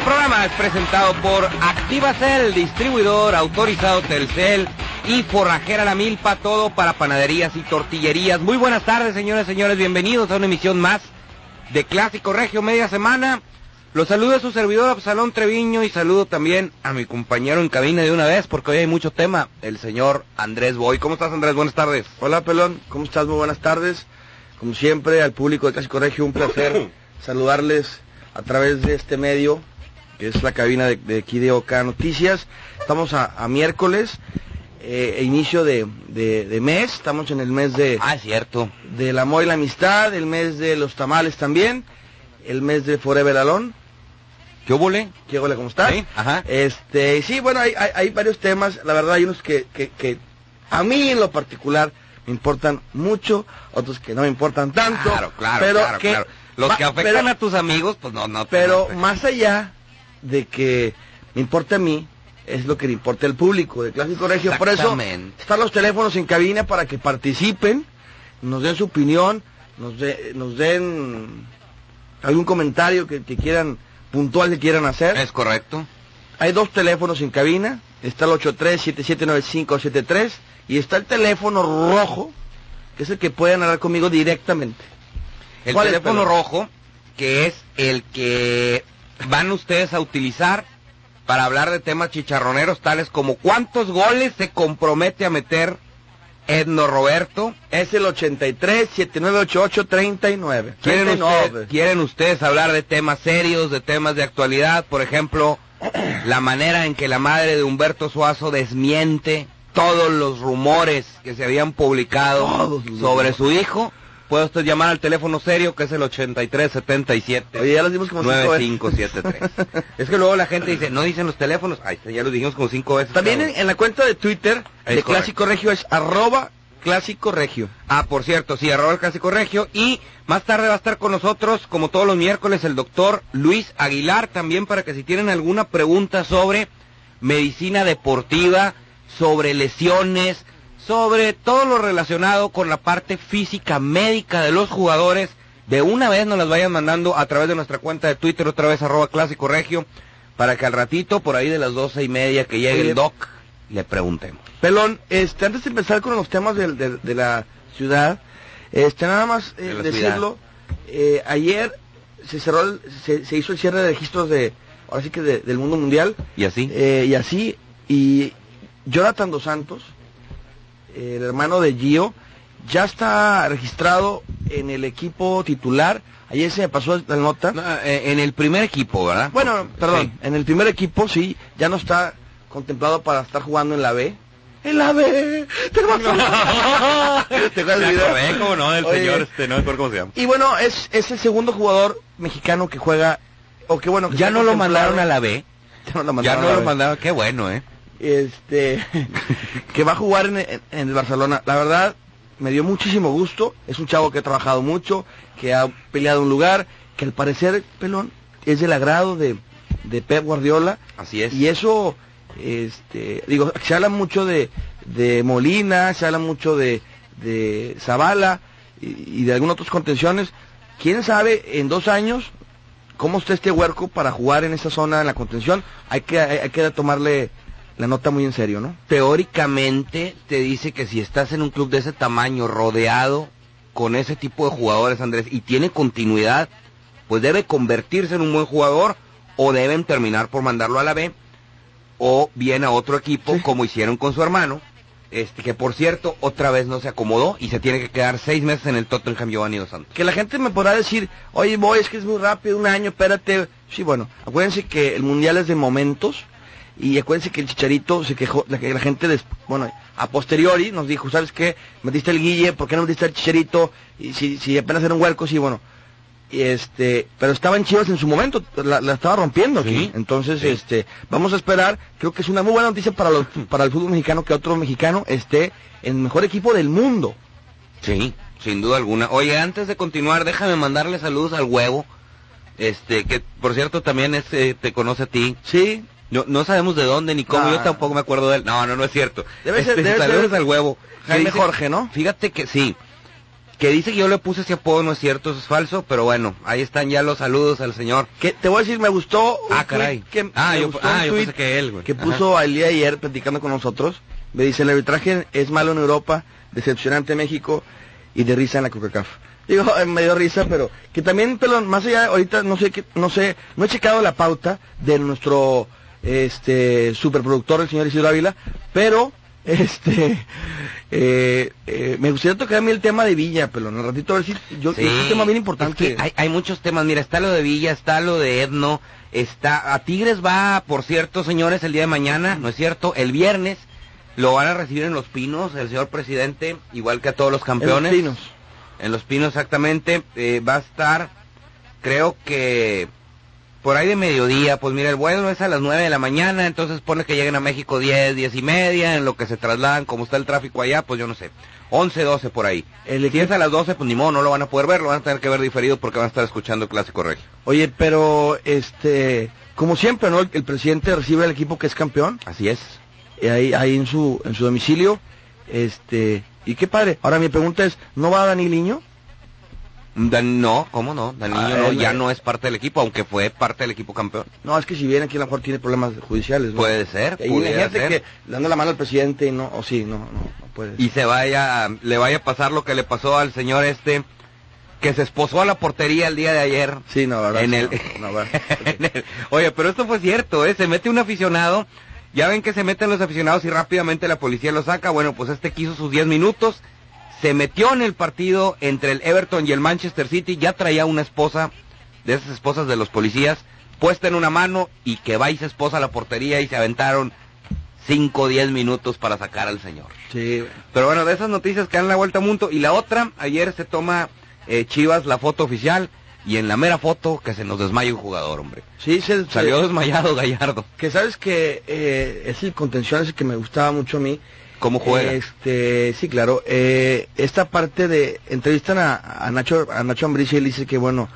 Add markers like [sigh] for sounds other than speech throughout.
Este programa es presentado por Activacel, distribuidor autorizado Telcel y Forrajera La Milpa, todo para panaderías y tortillerías. Muy buenas tardes, señores señores, bienvenidos a una emisión más de Clásico Regio media semana. Los saludo a su servidor Absalón Treviño y saludo también a mi compañero en cabina de una vez porque hoy hay mucho tema, el señor Andrés Boy. ¿Cómo estás, Andrés? Buenas tardes. Hola, Pelón. ¿Cómo estás? Muy buenas tardes. Como siempre, al público de Clásico Regio, un placer [coughs] saludarles a través de este medio, que es la cabina de, de aquí de Oca Noticias. Estamos a, a miércoles, eh, inicio de, de- de mes, estamos en el mes de, Ah, cierto. del amor y la amistad, el mes de los tamales también, el mes de Forever Alone. ¿Qué hubo, le? ¿Qué hola, cómo estás? Sí, ajá. Este, sí, bueno, hay, hay, hay varios temas, la verdad hay unos que, que, que a mí en lo particular me importan mucho, otros que no me importan tanto, Claro, claro, pero claro, que, claro. Los va- que afectan pero- a tus amigos, pues no, no. pero no, más allá de que me importe a mí, es lo que le importa al público de Clásico Regio. Por eso están los teléfonos en cabina para que participen, nos den su opinión, nos, de- nos den algún comentario que, que quieran, puntual que quieran hacer. Es correcto. Hay dos teléfonos en cabina. Está el 83-779573 y está el teléfono rojo, que es el que pueden hablar conmigo directamente. El ¿Cuál es, teléfono rojo, que es el que van ustedes a utilizar para hablar de temas chicharroneros tales como cuántos goles se compromete a meter Edno Roberto. Es el 83-7988-39. ¿Quieren, 39. usted- ¿Quieren ustedes hablar de temas serios, de temas de actualidad? Por ejemplo, [clears throat] la manera en que la madre de Humberto Suazo desmiente todos los rumores que se habían publicado sobre su hijo. Puede usted llamar al teléfono serio que es el 8377. Oye, ya los dimos como cinco veces. 9573. es que luego la gente dice, no dicen los teléfonos. Ahí está, ya los dijimos como cinco veces. También en, en la cuenta de Twitter Es de correcto. Clásico Regio es arroba Clásico Regio. Ah, por cierto, sí, arroba el clásico regio. Y más tarde va a estar con nosotros, como todos los miércoles, el doctor Luis Aguilar, también para que si tienen alguna pregunta sobre medicina deportiva, sobre lesiones, sobre todo lo relacionado con la parte física médica de los jugadores, de una vez nos las vayan mandando a través de nuestra cuenta de Twitter, otra vez arroba clásico regio, para que al ratito, por ahí de las doce y media que llegue Oye. el doc, le preguntemos. Pelón, este, antes de empezar con los temas del- del- de, la ciudad, este, nada más eh, De decirlo, eh, ayer se cerró, el- se, se hizo el cierre de registros de, ahora sí que de- del mundo mundial, ¿Y así? eh, y así, y Jonathan Dos Santos, el hermano de Gio, ya está registrado en el equipo titular, ayer se me pasó la nota, No, eh, en el primer equipo, ¿verdad? bueno, perdón, Sí. en el primer equipo sí, ya no está contemplado para estar jugando en la B. En la B. Te [laughs] vas a- ¿Te acuerdas del video? cómo no, del Oye. señor, este, no me acuerdo cómo se llama. Y bueno, es, es el segundo jugador mexicano que juega, o que bueno, que Ya no lo mandaron a la B. Ya no lo Ya mandaron no a la lo mandaron, qué bueno, ¿eh? Este, [laughs] que va a jugar en, en- en el Barcelona. La verdad, me dio muchísimo gusto. Es un chavo que ha trabajado mucho, que ha peleado un lugar, que al parecer, pelón, es del agrado de, de Pep Guardiola. Así es. Y eso, este, digo, se habla mucho de, de Molina, se habla mucho de, de Zavala y, y de algunas otras contenciones. ¿Quién sabe en dos años cómo está este huerco para jugar en esa zona en la contención? Hay que, hay, hay que tomarle la nota muy en serio, ¿no? Teóricamente te dice que si estás en un club de ese tamaño, rodeado con ese tipo de jugadores, Andrés, y tiene continuidad, pues debe convertirse en un buen jugador o deben terminar por mandarlo a la B o bien a otro equipo Sí. como hicieron con su hermano, este que por cierto otra vez no se acomodó y se tiene que quedar seis meses en el Tottenham Giovanni Dos Santos. Que la gente me podrá decir, oye, voy, es que es muy rápido, un año, espérate. Sí, bueno, acuérdense que el mundial es de momentos Y acuérdense que el Chicharito se quejó, la, la gente, des, bueno, a posteriori nos dijo, ¿sabes qué? Metiste el Guille, ¿por qué no metiste el Chicharito? Y si, si apenas era un hueco, sí, bueno. Y este, pero estaba en Chivas en su momento, la, la estaba rompiendo aquí. Sí, Entonces, sí. este, vamos a esperar. Creo que es una muy buena noticia para los, para el fútbol mexicano que otro mexicano esté en el mejor equipo del mundo. Sí, sin duda alguna. Oye, antes de continuar, déjame mandarle saludos al huevo. Este, que por cierto también es, eh, te conoce a ti. Sí, No, no sabemos de dónde ni cómo, Ah. yo tampoco me acuerdo de él. No, no, no es cierto. Debe ser- Este, debe saludos ser al huevo. Que Jaime dice- Jorge, ¿no? Fíjate que sí. Que dice que yo le puse ese apodo, no es cierto, eso es falso, pero bueno, ahí están ya los saludos al señor. Que te voy a decir, me gustó Ah, caray. que, Ah, yo- ah, yo pensé que él, güey. que puso el día ayer platicando con nosotros. Me dice, el arbitraje es malo en Europa, decepcionante en México y de risa en la CONCACAF. Digo, [laughs] me dio risa, pero que también, pero más allá, ahorita no sé, qué, no sé, no he checado la pauta de nuestro este superproductor, el señor Isidro Ávila, pero [laughs] este eh, eh, me gustaría tocar a mí el tema de Villa, pero en un ratito a ver si yo Sí, es un tema bien importante. es que hay, hay muchos temas, mira, está lo de Villa, está lo de Edno, está... A Tigres va, por cierto, señores, el día de mañana, ¿no es cierto? El viernes lo van a recibir en Los Pinos, el señor presidente, igual que a todos los campeones. En los Pinos. En Los Pinos, exactamente. eh, va a estar, creo que por ahí de mediodía. Pues mira, el vuelo es a las 9 de la mañana, entonces pone que lleguen a México 10, 10 y media, en lo que se trasladan, como está el tráfico allá, pues yo no sé. 11, 12 por ahí. El Si es a las 12, pues ni modo, no lo van a poder ver, lo van a tener que ver diferido porque van a estar escuchando el Clásico Regio. Oye, pero este, como siempre, ¿no? El, el presidente recibe al equipo que es campeón, Así es. y ahí, ahí en su, en su domicilio, este, y qué padre. Ahora mi pregunta es, ¿no va Dani Liño? Dan- no, ¿cómo no? Daniño Ah, no, él- ya no es parte del equipo, aunque fue parte del equipo campeón. No, es que si viene aquí a lo mejor tiene problemas judiciales, ¿no? Puede ser, Y pudiera imagínate ser. que dando la mano al presidente y no, o sí, no, no, no puede. y se vaya, le vaya a pasar lo que le pasó al señor este, que se esposó a la portería el día de ayer. sí, no, verdad. en sí, el, no, no, verdad. [laughs] en el- Oye, pero esto fue cierto, ¿eh? Se mete un aficionado, ya ven que se meten los aficionados y rápidamente la policía lo saca. Bueno, pues este quiso sus 10 minutos, se metió en el partido entre el Everton y el Manchester City, ya traía una esposa, de esas esposas de los policías, puesta en una mano y que va y se esposa a la portería y se aventaron 5 o 10 minutos para sacar al señor. Sí, Pero bueno, de esas noticias que dan la vuelta al mundo. Y la otra, ayer se toma eh, Chivas la foto oficial y en la mera foto que se nos desmaya un jugador, hombre. sí, se, Salió desmayado Gallardo. que sabes que eh, es el contención ese que me gustaba mucho a mí. ¿Cómo juega? Este, sí, claro. Eh, esta parte de entrevistan a, a Nacho a Nacho Ambriz y él dice que bueno,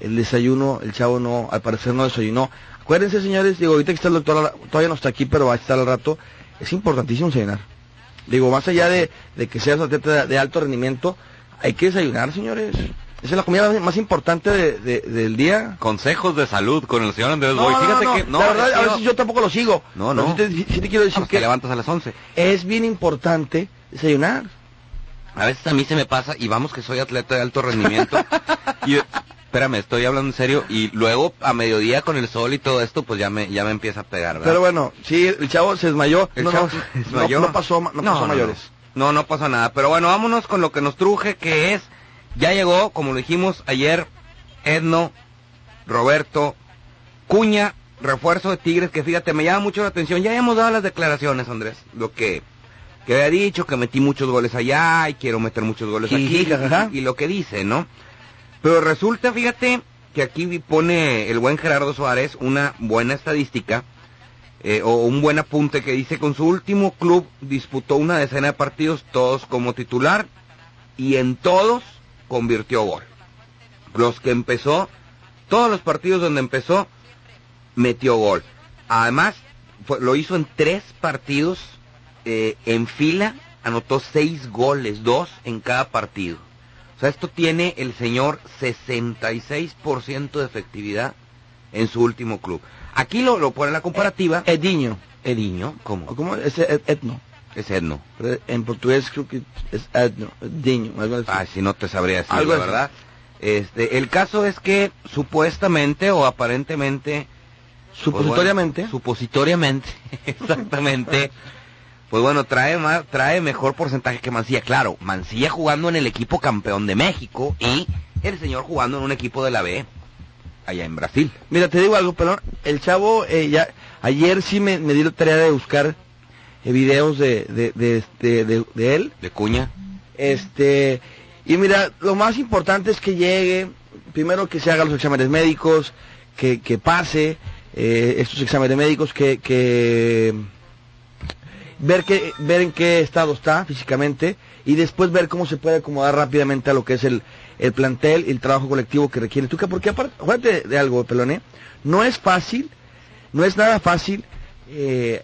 el desayuno, el chavo no, al parecer no desayunó. Acuérdense, señores, digo, ahorita que está el doctor, todavía no está aquí, pero va a estar al rato. Es importantísimo desayunar. Digo, más allá de, de que seas atleta de, de alto rendimiento, hay que desayunar, señores. Esa es la comida más, más importante de- de- del día. Consejos de salud con el señor Andrés No, Boy. no, Fíjate no, que no, la verdad, a que veces yo tampoco lo sigo. No, no. Sí te, quiero decir Vamos, te que levantas a las 11. es bien importante desayunar. A veces a mí se me pasa, y vamos que soy atleta de alto rendimiento. y espérame, estoy hablando en serio. Y luego a mediodía con el sol y todo esto, pues ya me, ya me empieza a pegar, ¿verdad? Pero bueno, sí, el chavo se desmayó. El no, chavo no, se no- desmayó. no pasó, no, pasó mayores. No, no pasó nada. Pero bueno, vámonos con lo que nos truje, que es, ya llegó, como lo dijimos ayer, Edno, Roberto, Cuña, refuerzo de Tigres, que fíjate, me llama mucho la atención. Ya hemos dado las declaraciones, Andrés, lo que, que había dicho, que metí muchos goles allá y quiero meter muchos goles aquí, y lo que dice, ¿no? Pero resulta, fíjate, que aquí pone el buen Gerardo Suárez una buena estadística, eh, o un buen apunte que dice con su último club disputó una decena de partidos, todos como titular, y en todos convirtió gol. Los que empezó, todos los partidos donde empezó, metió gol. Además, fue- lo hizo en tres partidos eh, en fila, anotó seis goles, dos en cada partido. O sea, esto tiene el señor 66% de efectividad en su último club. Aquí lo, lo pone la comparativa. Ediño. Ediño, ¿O ¿cómo? ¿Cómo? Es et- etno. Es. Pero En portugués creo que es etno. Ediño. Algo así. Ah, si no te sabría decir, Algo la verdad. Este, el caso es que supuestamente o aparentemente Supositoriamente. Pues bueno, supositoriamente, [laughs] exactamente. [laughs] Pues bueno, trae más, trae mejor porcentaje que Mancilla. Claro, Mancilla jugando en el equipo campeón de México y el señor jugando en un equipo de la B allá en Brasil. Mira, te digo algo, pero el chavo eh, ya... Ayer sí me, me di la tarea de buscar videos de, de, de, de, de- de él. De cuña. Este, y mira, lo más importante es que llegue, primero que se hagan los exámenes médicos, que, que pase eh, estos exámenes médicos, que, que ver que, ver en qué estado está físicamente y después ver cómo se puede acomodar rápidamente a lo que es el, el plantel y el trabajo colectivo que requiere Tuca, porque aparte, acuérdate de algo, Pelone, no es fácil, no es nada fácil eh,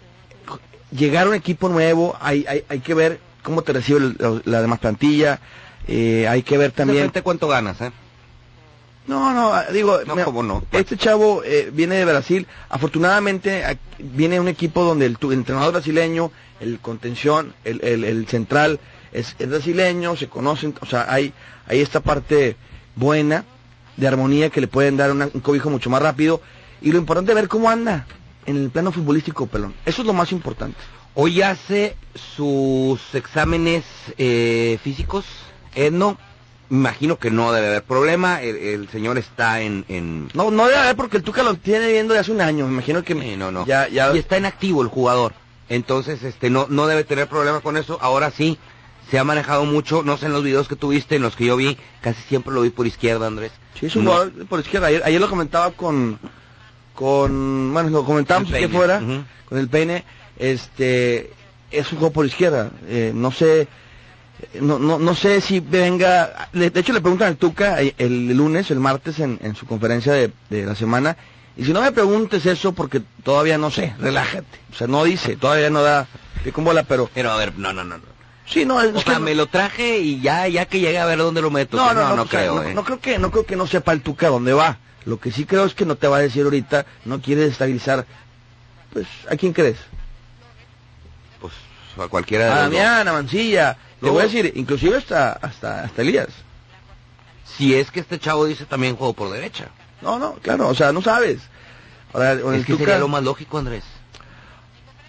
llegar a un equipo nuevo, hay, hay, hay que ver cómo te recibe el- la, demás plantilla, eh, hay que ver También. cuánto ganas, ¿eh? No, no, ah, digo, No, mira, cómo no. este chavo eh, viene de Brasil, afortunadamente viene un equipo donde el, tu- el entrenador brasileño, el contención, el, el- el central es, es brasileño, se conocen, o sea, hay, hay esta parte buena de armonía que le pueden dar una- un cobijo mucho más rápido y lo importante es ver cómo anda en el plano futbolístico, pelón. Eso es lo más importante. Hoy hace sus exámenes eh, físicos, Edno. Imagino que no debe haber problema. El, el señor está en... en... No, no debe haber porque el Tuca lo tiene viendo de hace un año, me imagino que Sí, no, no. ya, ya Y está en activo el jugador. Entonces, este, no, no debe tener problema con eso. Ahora sí, se ha manejado mucho. No sé en los videos que tuviste, en los que yo vi, casi siempre lo vi por izquierda, Andrés. Sí, es un No. jugador por izquierda. Ayer, ayer lo comentaba con, con, bueno, lo aquí peine, fuera, con el peine. Este, es un juego por izquierda. Eh, no sé, no, no, no sé si venga. De, de hecho, le preguntan al Tuca eh, el, lunes, el martes, en, en su conferencia de, de la semana. Y si no me preguntes eso, porque todavía no sé, relájate. O sea, no dice, todavía no da pie con bola, pero Pero a ver, no, no, no. Sí, no, es O que sea, no- me lo traje y ya, ya que llegue a ver dónde lo meto. no, no, no, no, sea, creo, no, ¿eh? no creo que no creo que no sepa el Tuca dónde va. Lo que sí creo es que no te va a decir ahorita, no quiere estabilizar. Pues, ¿a quién crees? Pues a cualquiera de A. Damián, a Mancilla. Luego- voy a decir, inclusive hasta hasta hasta Elías. Si es que este chavo dice también juego por derecha. No, no, claro, o sea, no sabes. Ahora, con el Es que Tuca- sería lo más lógico, Andrés.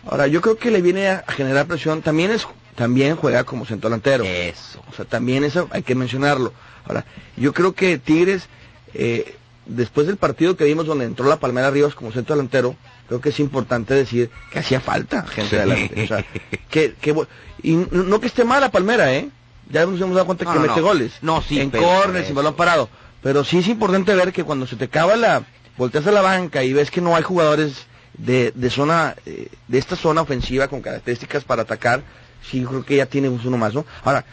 ahora yo creo que le viene a generar presión. También es también juega como centro delantero. Eso. O sea, también eso hay que mencionarlo. Ahora, yo creo que Tigres, eh, después del partido que vimos donde entró la Palmera Ríos como centro delantero, creo que es importante decir que hacía falta gente Sí. adelante. O sea, que, que, y no que esté mal la Palmera, ¿eh? Ya nos hemos dado cuenta No, que no, mete no. goles. No, sí, En córner, sin balón parado. Pero sí es importante ver que cuando se te acaba la... Volteas a la banca y ves que no hay jugadores de, de zona, eh, de esta zona ofensiva con características para atacar, sí creo que ya tienes uno más, ¿no? Ahora,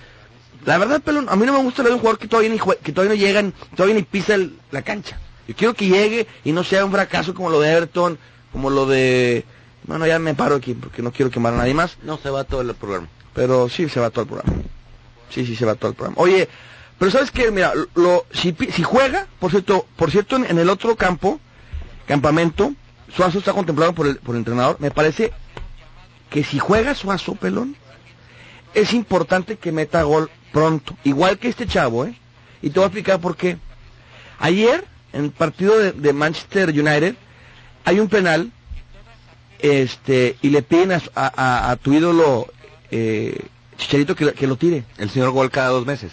la verdad, Pelón, a mí no me gusta ver un jugador que todavía ni, jue- que todavía no llegan, todavía ni pisa el- la cancha. Yo quiero que llegue y no sea un fracaso como lo de Everton, como lo de... Bueno, ya me paro aquí porque no quiero quemar a nadie más, No se va todo el programa. pero sí se va todo el programa. Sí, sí se va todo el programa. Oye, pero sabes que, mira, lo, si, si juega, por cierto, por cierto, en, en el otro campo, campamento, Suazo está contemplado por el, por el entrenador. Me parece que si juega Suazo, pelón, es importante que meta gol pronto, igual que este chavo, ¿eh? Y te voy a explicar por qué. Ayer, en el partido de, de Manchester United, hay un penal, este, y le piden a, a- a- tu ídolo, eh, Chicharito, que, que lo tire. El señor gol cada dos meses.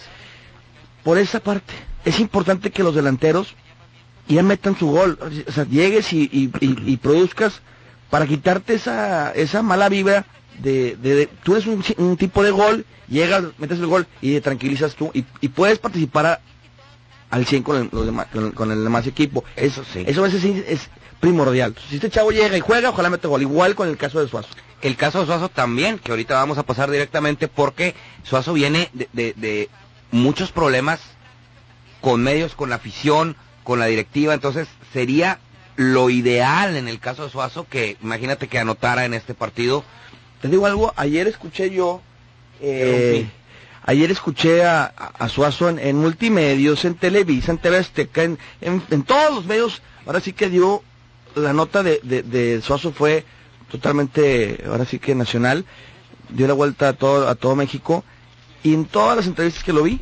Por esa parte, es importante que los delanteros ya metan su gol, o sea, llegues y, y- y- y produzcas para quitarte esa, esa mala vibra de, de- de- tú eres un, un tipo de gol, llegas, metes el gol y te tranquilizas tú y, y puedes participar a- al 100 con el, los demás- con, el- con el demás equipo. Eso sí. Eso a veces sí es primordial. Si este chavo llega y juega, ojalá mete gol, igual con el caso de Suazo. El caso de Suazo también, que ahorita vamos a pasar directamente porque Suazo viene de, de- de muchos problemas con medios, con la afición, con la directiva, entonces sería lo ideal en el caso de Suazo que imagínate que anotara en este partido. Te digo algo, ayer escuché yo, eh, ayer escuché a, a- a Suazo en, en multimedios, en Televisa, en TV Azteca, en, en- en todos los medios, ahora sí que dio, la nota de, de, de Suazo fue totalmente, ahora sí que nacional, dio la vuelta a todo, a todo México, y en todas las entrevistas que lo vi,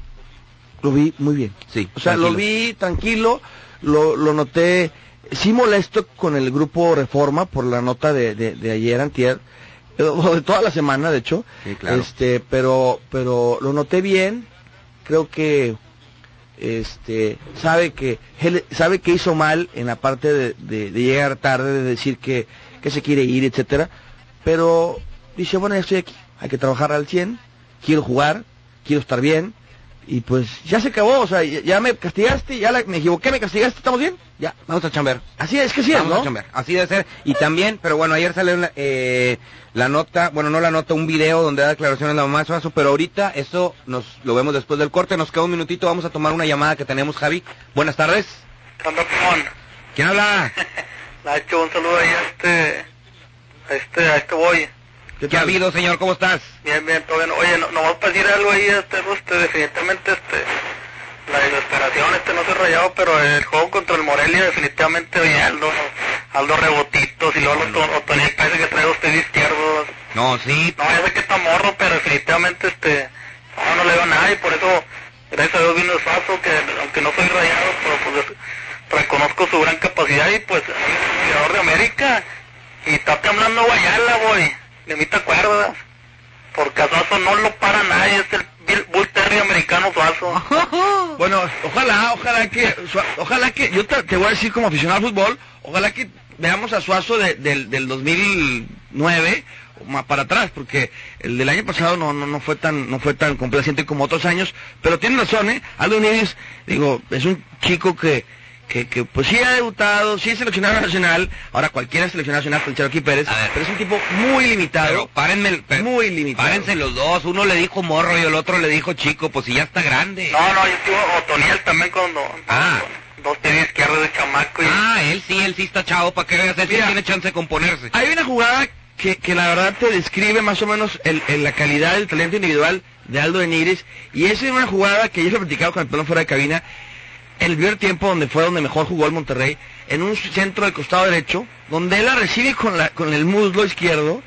lo vi muy bien. Sí, O sea, lo vi tranquilo, lo, lo noté, sí molesto con el grupo Reforma por la nota de, de, de ayer, antier, de [laughs] toda la semana, de hecho. Sí, claro. Este, pero, pero lo noté bien, creo que, este, sabe que, sabe que hizo mal en la parte de, de- de llegar tarde, de decir que, que se quiere ir, etcétera. Pero dice, bueno, ya estoy aquí, hay que trabajar al 100, quiero jugar, quiero estar bien, y pues ya se acabó, o sea, ya, ya me castigaste, ya la- me equivoqué, me castigaste, ¿estamos bien? Ya. Vamos a chambear. Así es que sí, es, Vamos a ¿no? chambear. Así debe ser. Y también, pero bueno, ayer salió la, eh, la nota, bueno, no la nota, un video donde da declaraciones la mamá de Suazo, pero ahorita eso nos lo vemos después del corte. Nos queda un minutito, vamos a tomar una llamada que tenemos, Javi. Buenas tardes. ¿Quién habla? [laughs] Nacho, un saludo ahí a este, a este, a este boy. ¿Qué, ha habido, señor? ¿Cómo estás? Bien, bien, todo bien. Oye, no, nomás para decir algo ahí, este, este, definitivamente, este, la desesperación, este, no se rayado, pero el juego contra el Morelia, definitivamente, oye, Aldo, Aldo rebotitos, y luego los Otoniel parece que trae usted de izquierdo. No, sí. No, ya sé que está morro, pero definitivamente, este, no, no le veo a nada, y por eso, gracias a Dios vino el Faso, que aunque no soy rayado, pero pues reconozco su gran capacidad, y pues, es el jugador de América, y está temblando Guayala, boy. Mí te acuerdas. Porque Suazo no lo para nadie, es el Bull Terry americano Suazo. [laughs] Bueno, ojalá, ojalá que, ojalá que, yo te, voy a decir como aficionado al fútbol, ojalá que veamos a Suazo de- del, del 2009 o más para atrás, porque el del año pasado no, no, no fue tan, no fue tan complaciente como otros años, pero tiene razón, ¿eh? Aldo Nieves, digo, es un chico que, que, que pues sí ha debutado, sí es seleccionado nacional, ahora cualquiera es seleccionado nacional con Cherokee Pérez, A ver. pero es un tipo muy limitado, Pero párenme, muy limitado. párense los dos. Uno le dijo morro y el otro le dijo chico, pues si ya está grande. No, no, yo estuve Otoniel también cuando... Ah. Dos tenis izquierdos de chamaco y... Ah, él sí, él sí está chavo, para que veas, él sí tiene chance de componerse. Hay una jugada que, que la verdad te describe más o menos el, el- la calidad del talento individual de Aldo de Nigris y es una jugada que ya lo he platicado con el pelón fuera de cabina el primer tiempo donde fue donde mejor jugó el Monterrey en un centro del costado derecho donde él la recibe con la con el muslo izquierdo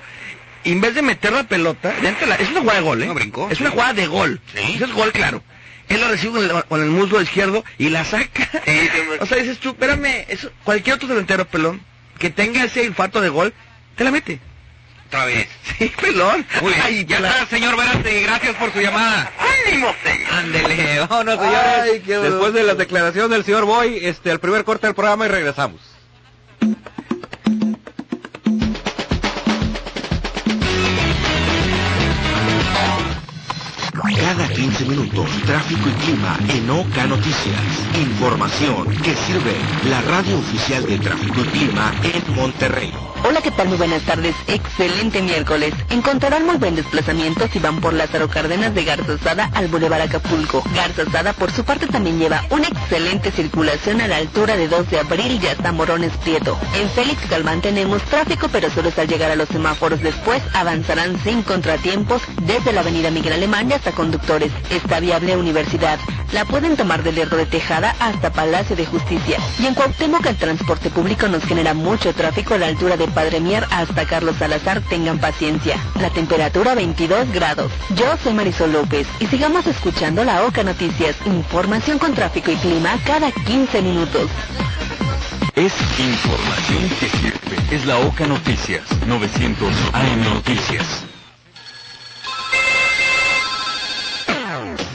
y en vez de meter la pelota la- es una jugada de gol ¿eh? No, brincó. es una jugada de gol Sí. Eso es gol claro él la recibe con el, con el muslo izquierdo y la saca Sí, [laughs] o sea dices tú espérame eso, cualquier otro delantero pelón que tenga ese olfato de gol te la mete Otra vez. Sí, pelón. Muy bien. Ay, ya la- está, señor Verástegui, gracias por su llamada. ¡Ánimo, señor! Ándele, vámonos, señores. Ay, qué Después de las declaraciones del señor Boy, este, el primer corte del programa y regresamos. Cada 15 minutos, tráfico y clima en Oca Noticias. Información que sirve la radio oficial de tráfico y clima en Monterrey. Hola, ¿qué tal? Muy buenas tardes. Excelente miércoles. Encontrarán muy buen desplazamiento si van por Lázaro Cárdenas de Garzazada al Boulevard Acapulco. Garzazada, por su parte, también lleva una excelente circulación a la altura de 2 de abril y hasta Morones Prieto. En Félix Galván tenemos tráfico, pero solo es al llegar a los semáforos. Después avanzarán sin contratiempos desde la avenida Miguel Alemán hasta Conductores. Está viable Universidad. La pueden tomar del Lerdo de Tejada hasta Palacio de Justicia. Y en Cuauhtémoc el transporte público nos genera mucho tráfico a la altura de Padre Mier hasta Carlos Salazar. Tengan paciencia. La temperatura 22 grados. Yo soy Marisol López y sigamos escuchando la OCA Noticias. Información con tráfico y clima cada 15 minutos. Es información que sirve. Es la OCA Noticias. 900 AM Noticias.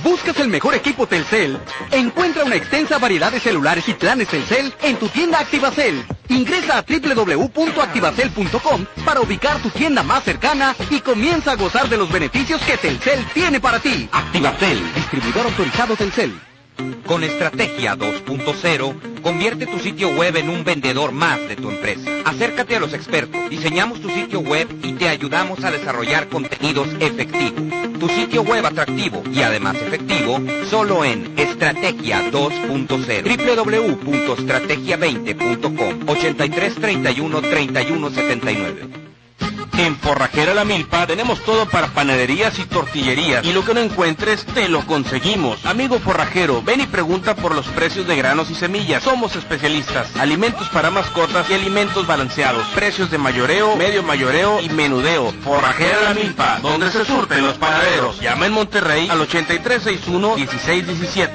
¿Buscas el mejor equipo Telcel? Encuentra una extensa variedad de celulares y planes Telcel en tu tienda Activacel. Ingresa a www.activacel.com para ubicar tu tienda más cercana y comienza a gozar de los beneficios que Telcel tiene para ti. Activacel, distribuidor autorizado Telcel. Con Estrategia 2.0, convierte tu sitio web en un vendedor más de tu empresa. Acércate a los expertos, diseñamos tu sitio web y te ayudamos a desarrollar contenidos efectivos. Tu sitio web atractivo y además efectivo, solo en Estrategia 2.0. www.estrategia20.com 83 31 31 79. En Forrajera La Milpa tenemos todo para panaderías y tortillerías. Y lo que no encuentres, te lo conseguimos. Amigo forrajero, ven y pregunta por los precios de granos y semillas. Somos especialistas. Alimentos para mascotas y alimentos balanceados. Precios de mayoreo, medio mayoreo y menudeo. Forrajera La Milpa, donde se surten los panaderos. Llama en Monterrey al 8361-1617.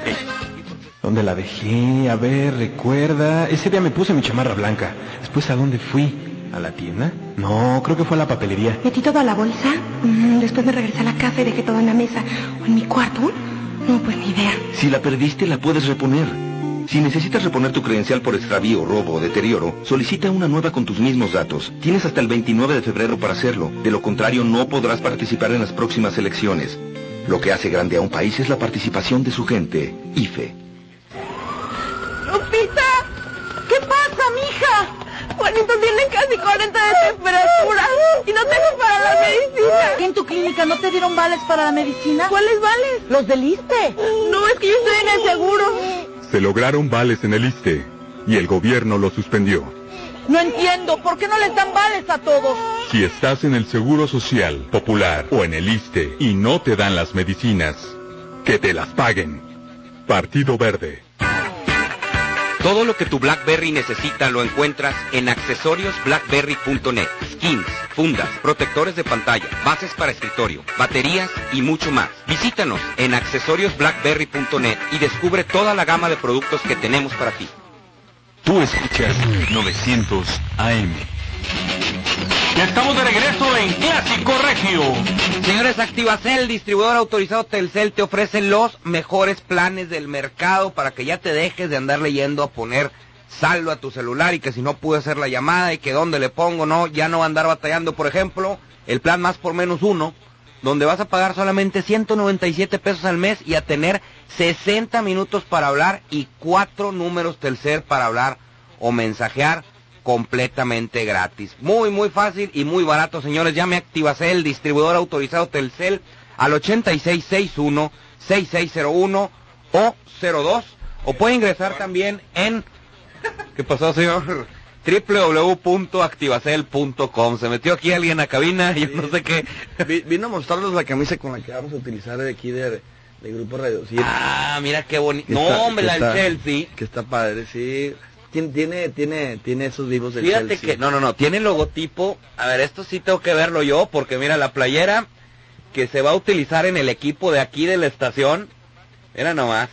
¿Dónde la dejé? A ver, recuerda. Ese día me puse mi chamarra blanca. Después, ¿a dónde fui? ¿A la tienda? No, creo que fue a la papelería. Metí todo a la bolsa, mm, después me regresé a la casa y dejé todo en la mesa. ¿O en mi cuarto? No, pues ni idea. Si la perdiste, la puedes reponer. Si necesitas reponer tu credencial por extravío, robo o deterioro, solicita una nueva con tus mismos datos. Tienes hasta el 29 de febrero para hacerlo. De lo contrario, no podrás participar en las próximas elecciones. Lo que hace grande a un país es la participación de su gente. IFE. ¡Lupita! ¿Qué pasa, mija? Juanito tiene 40 de temperatura y no tengo para la medicina. ¿En tu clínica no te dieron vales para la medicina? ¿Cuáles vales? Los del ISTE. No, es que yo estoy en el seguro. Se lograron vales en el ISTE y el gobierno lo suspendió. No entiendo, ¿por qué no les dan vales a todos? Si estás en el Seguro Social, Popular o en el ISTE y no te dan las medicinas, que te las paguen. Partido Verde. Todo lo que tu BlackBerry necesita lo encuentras en accesoriosblackberry.net. Skins, fundas, protectores de pantalla, bases para escritorio, baterías y mucho más. Visítanos en accesoriosblackberry.net y descubre toda la gama de productos que tenemos para ti. Tú escuchas 900 AM. Ya estamos de regreso en Clásico Regio. Señores, Activacel, distribuidor autorizado Telcel, te ofrece los mejores planes del mercado para que ya te dejes de andar leyendo a poner saldo a tu celular y que si no pude hacer la llamada y que dónde le pongo, no, ya no va a andar batallando. Por ejemplo, el plan más por menos uno, donde vas a pagar solamente 197 pesos al mes y a tener 60 minutos para hablar y cuatro números Telcel para hablar o mensajear completamente gratis. Muy, muy fácil y muy barato, señores. Llame a Activacel, distribuidor autorizado Telcel, al 8661-6601 o 02. O puede ingresar también en... ¿Qué pasó, señor? www.activacel.com. Se metió aquí alguien a cabina y yo no sé qué. Vi- Vino a mostrarnos la camisa con la que vamos a utilizar de aquí de, de Grupo Radio. Sí, Ah, mira qué bonito. No, hombre, la del Chelsea. Que está padre, sí. Tiene, tiene, tiene, tiene esos vivos del Fíjate Chelsea. que, no, no, no, tiene logotipo. A ver, esto sí tengo que verlo yo, porque mira, la playera que se va a utilizar en el equipo de aquí de la estación, era nomás,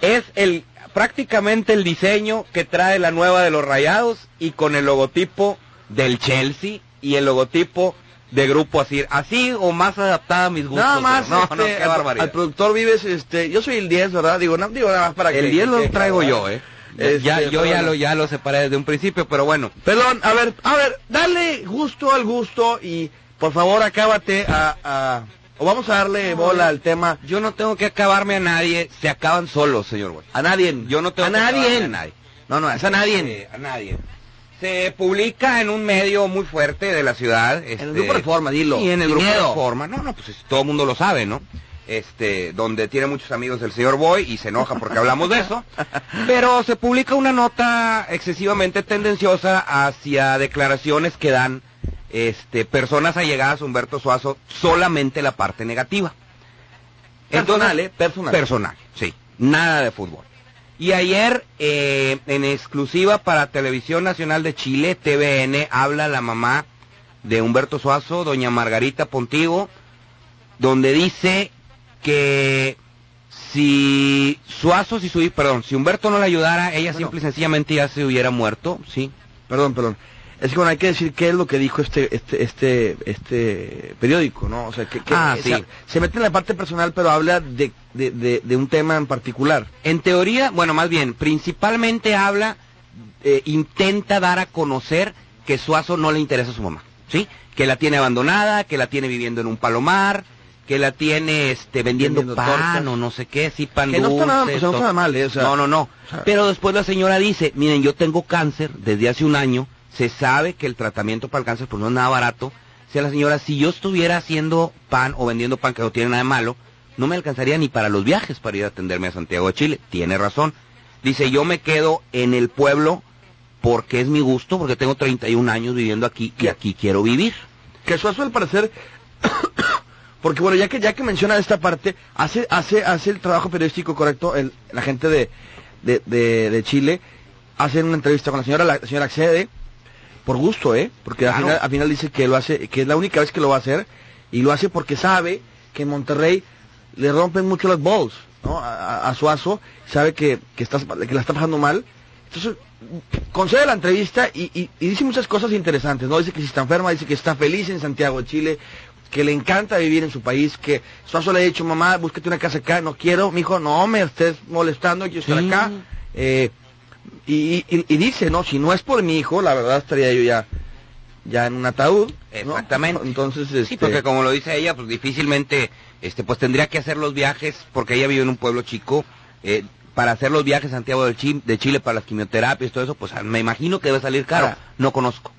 es el, prácticamente el diseño que trae la nueva de los Rayados y con el logotipo del Chelsea y el logotipo de Grupo Asir. Así o más adaptada a mis gustos. Nada más, No, este, no, qué al- barbaridad. Al productor Vives, este, yo soy el 10, ¿verdad? Digo, no, digo nada más para que... el 10 lo que- traigo yo, eh. Este, ya, yo ya lo, ya lo separé desde un principio, pero bueno. Perdón, a ver, a ver, dale gusto al gusto y por favor acábate a... a- o vamos a darle bola al tema. Yo no tengo que acabarme a nadie, se acaban solos, señor güey. A nadie. Yo no tengo a que nadie. acabarme a nadie. No, no, es a nadie. Eh, a nadie. Se publica en un medio muy fuerte de la ciudad. En el este, grupo Reforma, dilo. Y en el Sin grupo miedo. Reforma. No, no, pues es- todo el mundo lo sabe, ¿no? Este, donde tiene muchos amigos el señor Boy y se enoja porque hablamos de eso. Pero se publica una nota excesivamente tendenciosa hacia declaraciones que dan este, personas allegadas a Humberto Suazo solamente la parte negativa. Personal, ¿eh? Personal. Personal, sí. Nada de fútbol. Y ayer, eh, en exclusiva para Televisión Nacional de Chile, TVN, habla la mamá de Humberto Suazo, doña Margarita Pontigo, donde dice que si Suazo, si su, perdón, si Humberto no le ayudara, ella simple y sencillamente ya se hubiera muerto, sí. Perdón, perdón. Es que bueno, hay que decir qué es lo que dijo este este este este periódico, ¿no? O sea, que, que- Ah, o sea, sí. se mete en la parte personal, pero habla de, de, de, de un tema en particular. En teoría, bueno, más bien, principalmente habla, eh, intenta dar a conocer que Suazo no le interesa a su mamá, ¿sí? Que la tiene abandonada, que la tiene viviendo en un palomar, que la tiene este vendiendo, Vendiendo pan tortas. o no sé qué, sí, pan Que no está nada- dulce, sea, no está to- nada mal, ¿eh? O sea, no, no, no. o sea- Pero después la señora dice, miren, yo tengo cáncer desde hace un año, se sabe que el tratamiento para el cáncer pues no es nada barato. O sea, la señora, si yo estuviera haciendo pan o vendiendo pan que no tiene nada de malo, no me alcanzaría ni para los viajes para ir a atenderme a Santiago de Chile. Tiene razón. Dice, yo me quedo en el pueblo porque es mi gusto, porque tengo 31 años viviendo aquí y aquí quiero vivir. Que Suazo al parecer porque bueno, ya que ya que menciona esta parte, hace hace hace el trabajo periodístico correcto el, la gente de, de, de, de Chile hace una entrevista con la señora la, señora accede por gusto, ¿eh? Porque al final, al final dice que lo hace que es la única vez que lo va a hacer y lo hace porque sabe que en Monterrey le rompen mucho los balls, ¿no? A, a- a Suazo, sabe que que está que la está pasando mal. Entonces, concede la entrevista y, y- y dice muchas cosas interesantes, ¿no? Dice que si está enferma, dice que está feliz en Santiago de Chile, que le encanta vivir en su país, que Suazo le ha dicho, mamá, búsquete una casa acá, no quiero, mijo, no me estés molestando, quiero estar Sí. acá. Eh, y, y- y dice, no, si no es por mi hijo, la verdad estaría yo ya, ya en un ataúd. ¿no? Exactamente. Entonces, Sí, este, porque como lo dice ella, pues difícilmente, este, pues tendría que hacer los viajes, porque ella vive en un pueblo chico, eh, para hacer los viajes a Santiago del de Chile para las quimioterapias, todo eso, pues me imagino que debe salir caro. Ahora, no conozco.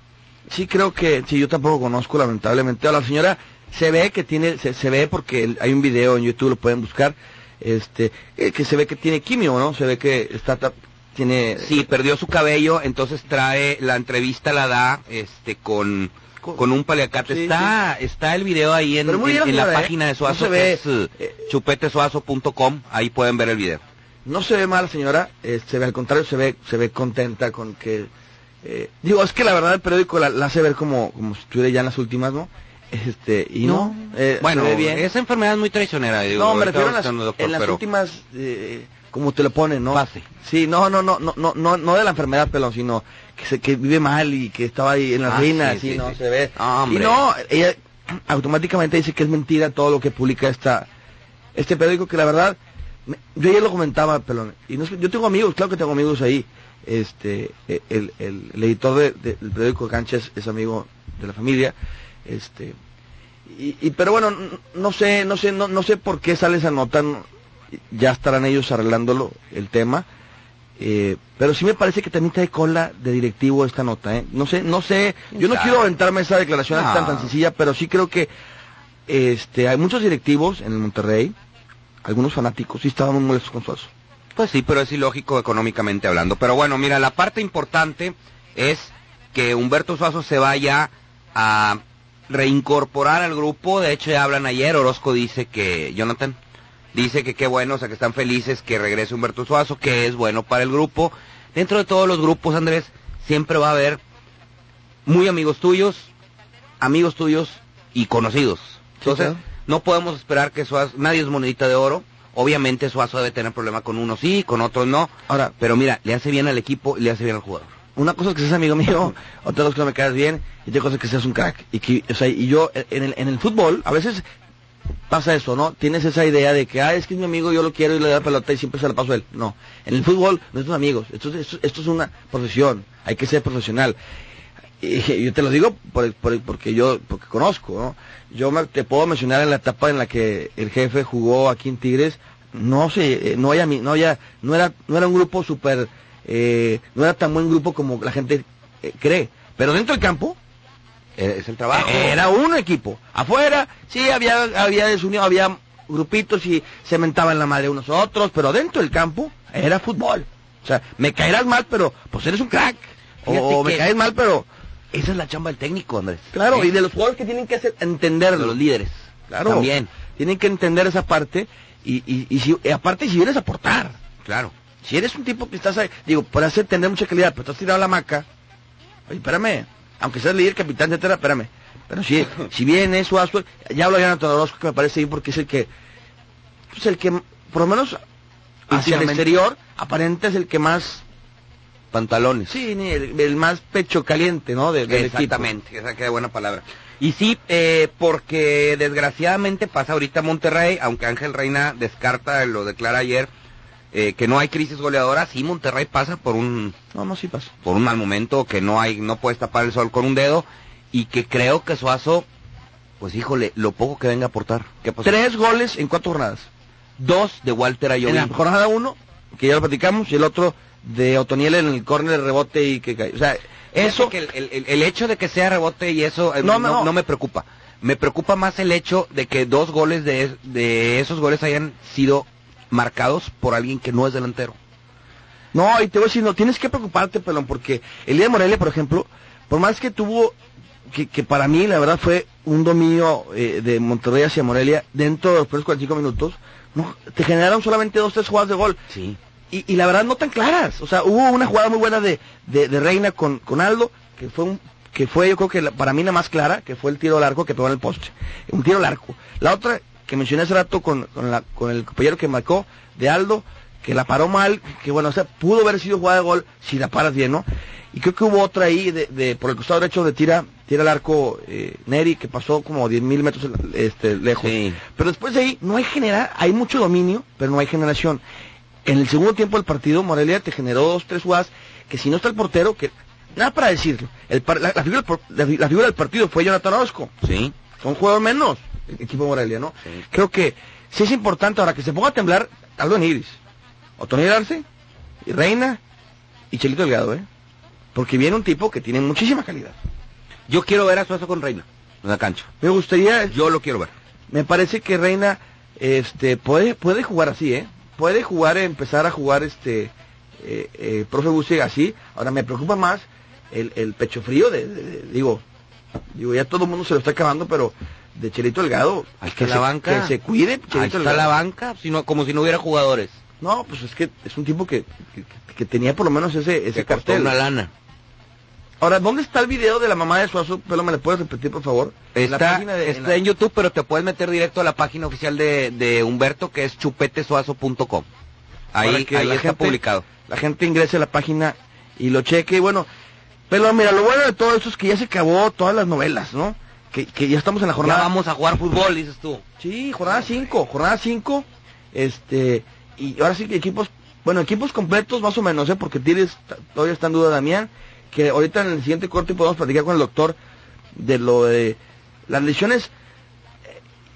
Sí, creo que, sí, yo tampoco conozco, lamentablemente. A la señora se ve que tiene, se, se ve porque hay un video en YouTube, lo pueden buscar, este, eh, que se ve que tiene quimio, ¿no? Se ve que está, tiene... Sí, perdió su cabello, entonces trae, la entrevista la da, este, con, con un paliacate. Sí, está, está el video ahí en, en- la ¿eh? página de No Suazo, se que ve, es eh, chupetesuazo.com, ahí pueden ver el video. No se ve mal, señora, eh, se ve al contrario, se ve, se ve contenta con que... digo, es que la verdad el periódico la, la hace ver como, como si estuviera ya en las últimas, ¿no? Este, y no, eh, bueno, bien. esa enfermedad es muy traicionera, digo. no, me refiero a las, buscando, doctor, en las pero- últimas, eh, como te lo ponen, ¿no? Sí, no, no, no, no, no, no, no de la enfermedad, pelón, sino que, se, que vive mal y que estaba ahí en las Ah, ruinas, sí, ¿no? Se ve. Ah, hombre. Y no, ella automáticamente dice que es mentira todo lo que publica esta, este periódico, que la verdad, me- yo ayer lo comentaba, pelón, y no, yo tengo amigos, claro que tengo amigos ahí, este, eh, el, el, el editor de- de- del periódico Cancha es, es amigo de la familia, este, y, y- pero bueno, no sé, no sé, no, no sé por qué sale esa nota, no- ya estarán ellos arreglándolo el tema, eh, pero sí me parece que también trae cola de directivo esta nota, ¿eh? No sé, no sé, yo no quiero aventarme esa declaración No. tan tan sencilla, pero sí creo que este hay muchos directivos en el Monterrey, algunos fanáticos, sí estaban muy molestos con Suazo. Pues sí, pero es ilógico económicamente hablando. Pero bueno, mira, la parte importante es que Humberto Suazo se vaya a reincorporar al grupo. De hecho, ya hablan ayer. Orozco dice que, Jonathan, dice que qué bueno, o sea, que están felices que regrese Humberto Suazo, que es bueno para el grupo. Dentro de todos los grupos, Andrés, siempre va a haber muy amigos tuyos, amigos tuyos y conocidos. Entonces, no podemos esperar que Suazo, nadie es monedita de oro. Obviamente Suazo debe tener problema con unos sí, con otros no. Ahora, Pero mira, le hace bien al equipo y le hace bien al jugador. Una cosa es que seas amigo mío, [laughs] otra cosa es que no me caes bien, y otra cosa es que seas un crack. Y que, o sea, y yo, en el, en el fútbol, a veces pasa eso, ¿no? Tienes esa idea de que, ah, es que es mi amigo, yo lo quiero y le doy la pelota y siempre se la paso a él. No. En el fútbol, no son amigos. Esto, es- esto, esto es una profesión. Hay que ser profesional. Y yo te lo digo por, por- porque yo porque conozco, ¿no? Yo me- te puedo mencionar en la etapa en la que el jefe jugó aquí en Tigres, no sé, eh, no haya, no haya, no era, no era un grupo súper, eh, no era tan buen grupo como la gente eh, cree, pero dentro del campo Eh, Es el trabajo. era un equipo. Afuera, sí, había, había desunión, había grupitos y se mentaban la madre unos a otros, pero dentro del campo era fútbol. O sea, me caerás mal, pero pues eres un crack. O, Fíjate o me caes mal, pero Esa es la chamba del técnico, Andrés. Claro, Sí. y de los jugadores que tienen que hacer, entenderlo. De los líderes. Claro. También. Tienen que entender esa parte y, y, y si, y aparte si vienes a aportar. Claro. Si eres un tipo que estás ahí, digo, puede hacer tener mucha calidad, pero estás tirado a la maca. Oye, espérame, aunque seas líder, capitán, etcétera, espérame. Pero si, si viene Suazo, ya hablo de Jonathan que me parece bien porque es el que, pues el que, por lo menos hacia el exterior, aparente es el que más, Pantalones. sí, el, el más pecho caliente, ¿no? De- del equipo. Exactamente, esa queda buena palabra. Y sí, eh, porque desgraciadamente pasa ahorita Monterrey, aunque Ángel Reina descarta, lo declara ayer, eh, que no hay crisis goleadora, sí Monterrey pasa por un No, no, sí pasa. por un mal momento, que no hay, no puedes tapar el sol con un dedo, y que creo que Suazo, pues híjole, lo poco que venga a aportar. ¿Qué pasó? Tres goles en cuatro jornadas. Dos de Walter En la Ayoví. jornada uno, que ya lo platicamos, y el otro de Otoniel en el córner de rebote y que cae. O sea, Eso que el, el- el- hecho de que sea rebote y eso eh, No, no, no. no me preocupa. Me preocupa más el hecho de que dos goles de, de esos goles hayan sido marcados por alguien que no es delantero. No, y te voy a decir, no, tienes que preocuparte, pelón, porque el día de Morelia, por ejemplo, por más que tuvo, que, que para mí, la verdad, fue un dominio eh, de Monterrey hacia Morelia dentro de los primeros 45 minutos, no, te generaron solamente dos, tres jugadas de gol. Sí. Y, y la verdad, no tan claras. O sea, hubo una jugada muy buena de, de, de Reina con, con Aldo, que fue un que fue yo creo que la- para mí la más clara, que fue el tiro largo que pegó en el poste. Un tiro largo. La otra que mencioné hace rato con, con, la, con el compañero que marcó de Aldo, que la paró mal, que bueno, o sea, pudo haber sido jugada de gol si la paras bien, ¿no? Y creo que hubo otra ahí de, de por el costado derecho de tira, tira el arco eh, Neri, que pasó como 10 mil metros este, lejos. Sí. Pero después de ahí no hay generar, hay mucho dominio, pero no hay generación. En el segundo tiempo del partido, Morelia te generó dos, tres jugadas que si no está el portero, que nada para decirlo. El la, la figura, la fi- la figura del partido fue Jonathan Orozco. Sí. Son un jugador menos, equipo de Morelia, ¿no? Creo que sí es importante ahora que se ponga a temblar Aldo Iris, Otoniel Arce, y Reina y Chelito Delgado, ¿eh? Porque viene un tipo que tiene muchísima calidad. Yo quiero ver a Suazo con Reina en la cancha. Me gustaría, Yo lo quiero ver. me parece que Reina este puede puede jugar así, ¿eh? Puede jugar, empezar a jugar este eh, eh, profe Busi así. Ahora me preocupa más el, el pecho frío de, de- de- digo, digo ya todo el mundo se lo está acabando, pero de Chelito Delgado, está que, la se, banca. que se cuide Ahí Chelito está Delgado. la banca, sino, como si no hubiera jugadores. No, pues es que es un tipo que, que, que tenía por lo menos ese, ese cartel. una lana. Ahora, ¿dónde está el video de la mamá de Suazo? Pero me le puedes repetir, por favor. En Está, en está la- en YouTube, pero te puedes meter directo a la página oficial de, de Humberto, que es chupetesuazo.com. Ahí, que ahí está gente- publicado. La gente ingrese a la página y lo cheque. Y bueno, pero mira, lo bueno de todo esto es que ya se acabó todas las novelas, ¿no? Que, que ya estamos en la Ya jornada. vamos a jugar fútbol, dices tú. Sí, jornada 5, jornada 5. Este, y ahora sí que equipos, bueno, equipos completos más o menos, ¿eh? Porque tienes, todavía está en duda Damián, que ahorita en el siguiente corte podemos platicar con el doctor de lo de las lesiones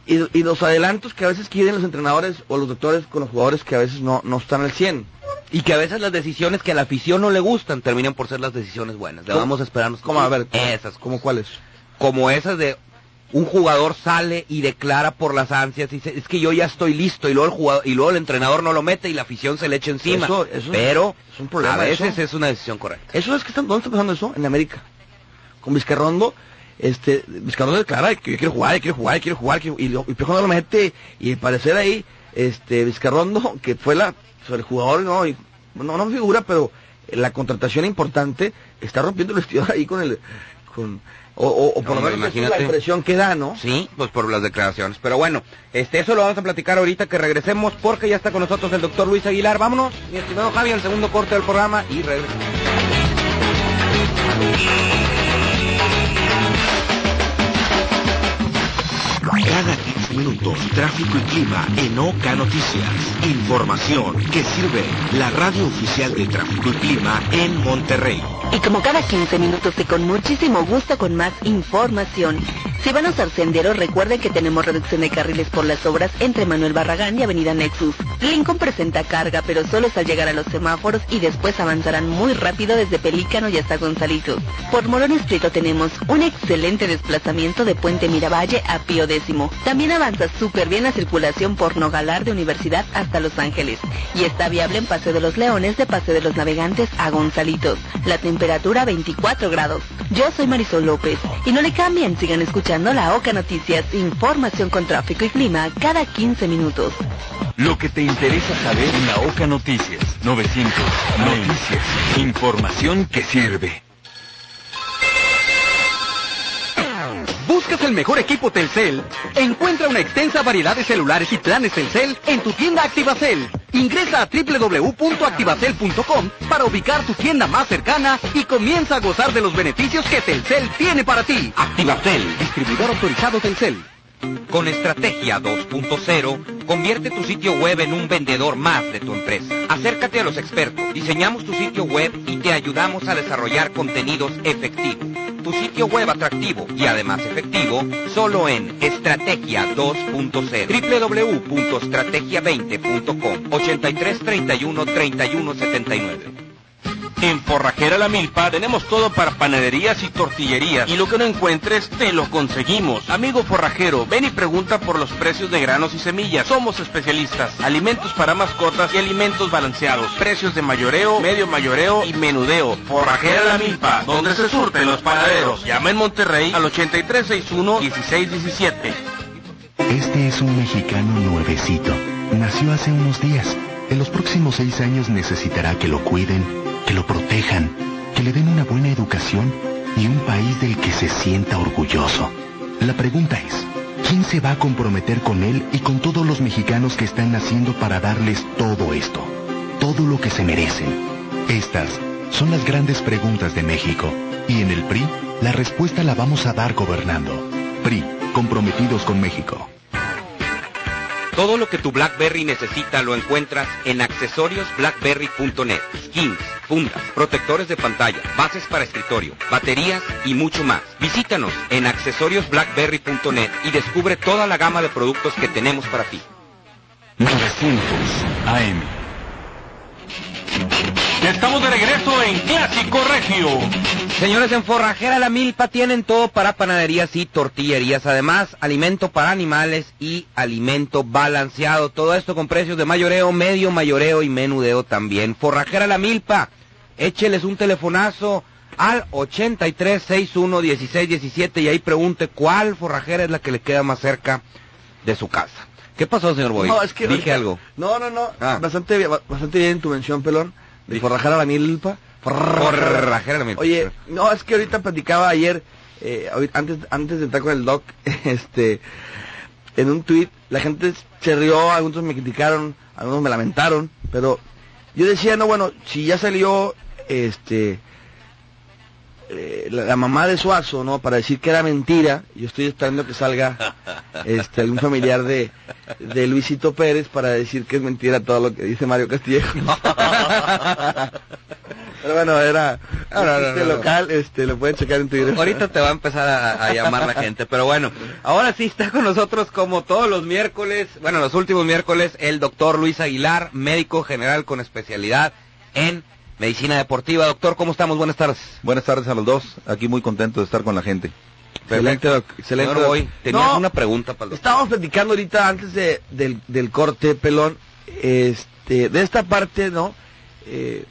eh, y, y los adelantos que a veces quieren los entrenadores o los doctores con los jugadores que a veces no, no están al 100. Y que a veces las decisiones que a la afición no le gustan terminan por ser las decisiones buenas. Le vamos a esperarnos. ¿Cómo? A ver, Esas, ¿Cómo cuáles? Como esas de un jugador sale y declara por las ansias y dice, es que yo ya estoy listo y luego el jugador, y luego el entrenador no lo mete y la afición se le echa encima. Eso- eso- Pero es un problema a veces eso. es una decisión correcta. Eso es que están, ¿dónde está pasando eso? En América. Con Vizcarrondo, este, Vizcarrondo declara que yo quiero jugar, yo quiero jugar, yo quiero jugar, y, lo, y no lo mete, y al parecer ahí, este, Vizcarrondo, que fue la, sobre el jugador, no, y, no, no figura, pero la contratación importante, está rompiendo el vestidor ahí con el, con, o, o, o por lo menos esa es la imagínate. impresión que da, ¿no? Sí, pues por las declaraciones. Pero bueno, este, eso lo vamos a platicar ahorita que regresemos porque ya está con nosotros el doctor Luis Aguilar. Vámonos, mi estimado Javi, al segundo corte del programa y regresamos. Cada 15 minutos, tráfico y clima en OK Noticias. Información que sirve la radio oficial de tráfico y clima en Monterrey. Y como cada 15 minutos y con muchísimo gusto con más información. Si van a usar senderos, recuerden que tenemos reducción de carriles por las obras entre Manuel Barragán y Avenida Nexus. Lincoln presenta carga, pero solo es al llegar a los semáforos y después avanzarán muy rápido desde Pelícano y hasta Gonzalitos. Por Morón Estrito tenemos un excelente desplazamiento de Puente Miravalle a Pío X. También avanza súper bien la circulación por Nogalar de Universidad hasta Los Ángeles. Y está viable en Paseo de los Leones de Paseo de los Navegantes a Gonzalitos. La temperatura 24 grados. Yo soy Marisol López. Y no le cambien, sigan escuchando la OCA Noticias. Información con tráfico y clima cada 15 minutos. Lo que te interesa saber en la OCA Noticias. 900 Noticias. Información que sirve. ¿Buscas el mejor equipo Telcel? Encuentra una extensa variedad de celulares y planes Telcel en tu tienda Activacel. Ingresa a www.activacel.com para ubicar tu tienda más cercana y comienza a gozar de los beneficios que Telcel tiene para ti. Activacel, distribuidor autorizado Telcel. Con Estrategia 2.0, convierte tu sitio web en un vendedor más de tu empresa. Acércate a los expertos, diseñamos tu sitio web y te ayudamos a desarrollar contenidos efectivos. Tu sitio web atractivo y además efectivo, solo en Estrategia 2.0. www.estrategia20.com 8331 3179. En Forrajera La Milpa tenemos todo para panaderías y tortillerías. Y lo que no encuentres, te lo conseguimos. Amigo forrajero, ven y pregunta por los precios de granos y semillas. Somos especialistas. Alimentos para mascotas y alimentos balanceados. Precios de mayoreo, medio mayoreo y menudeo. Forrajera La Milpa, donde se surten los panaderos. Llama en Monterrey al 8361-1617. Este es un mexicano nuevecito. Nació hace unos días. En los próximos seis años necesitará que lo cuiden, que lo protejan, que le den una buena educación y un país del que se sienta orgulloso. La pregunta es, ¿quién se va a comprometer con él y con todos los mexicanos que están naciendo para darles todo esto? Todo lo que se merecen. Estas son las grandes preguntas de México. Y en el PRI, la respuesta la vamos a dar gobernando. PRI, comprometidos con México. Todo lo que tu BlackBerry necesita lo encuentras en accesoriosblackberry.net. Skins, fundas, protectores de pantalla, bases para escritorio, baterías y mucho más. Visítanos en accesoriosblackberry.net y descubre toda la gama de productos que tenemos para ti. 900 AM. Estamos de regreso en Clásico Regio. Señores, en Forrajera La Milpa tienen todo para panaderías y tortillerías. Además, alimento para animales y alimento balanceado. Todo esto con precios de mayoreo, medio mayoreo y menudeo también. Forrajera La Milpa, écheles un telefonazo al 83611617 y ahí pregunte cuál forrajera es la que le queda más cerca de su casa. ¿Qué pasó, señor Boy? No, es que Dije ahorita- algo. No, no, no. Ah. Bastante, bien- bastante bien tu mención, pelón. De forrajar a la milpa. Forrajera La Milpa. Oye, no, es que ahorita platicaba ayer, eh, antes, antes de entrar con el doc, [laughs] este, en un tweet, la gente se rió, algunos me criticaron, algunos me lamentaron, pero yo decía, no, bueno, si ya salió, este, eh, la, la mamá de Suazo, ¿no? Para decir que era mentira, yo estoy esperando que salga este algún familiar de, de Luisito Pérez para decir que es mentira todo lo que dice Mario Castillejo. [laughs] Pero bueno, era No, este no. local, este lo pueden checar en Twitter. Ahorita te va a empezar a, a llamar la gente, pero bueno, ahora sí está con nosotros como todos los miércoles, bueno, los últimos miércoles, el doctor Luis Aguilar, médico general con especialidad en medicina deportiva. Doctor, ¿cómo estamos? Buenas tardes. Buenas tardes a los dos. Aquí muy contento de estar con la gente. Excelente, doc. Excelente. Señor tenías No, una pregunta para el doctor. Estábamos platicando ahorita antes de, del, del corte, pelón, este, de esta parte, ¿no? Eh,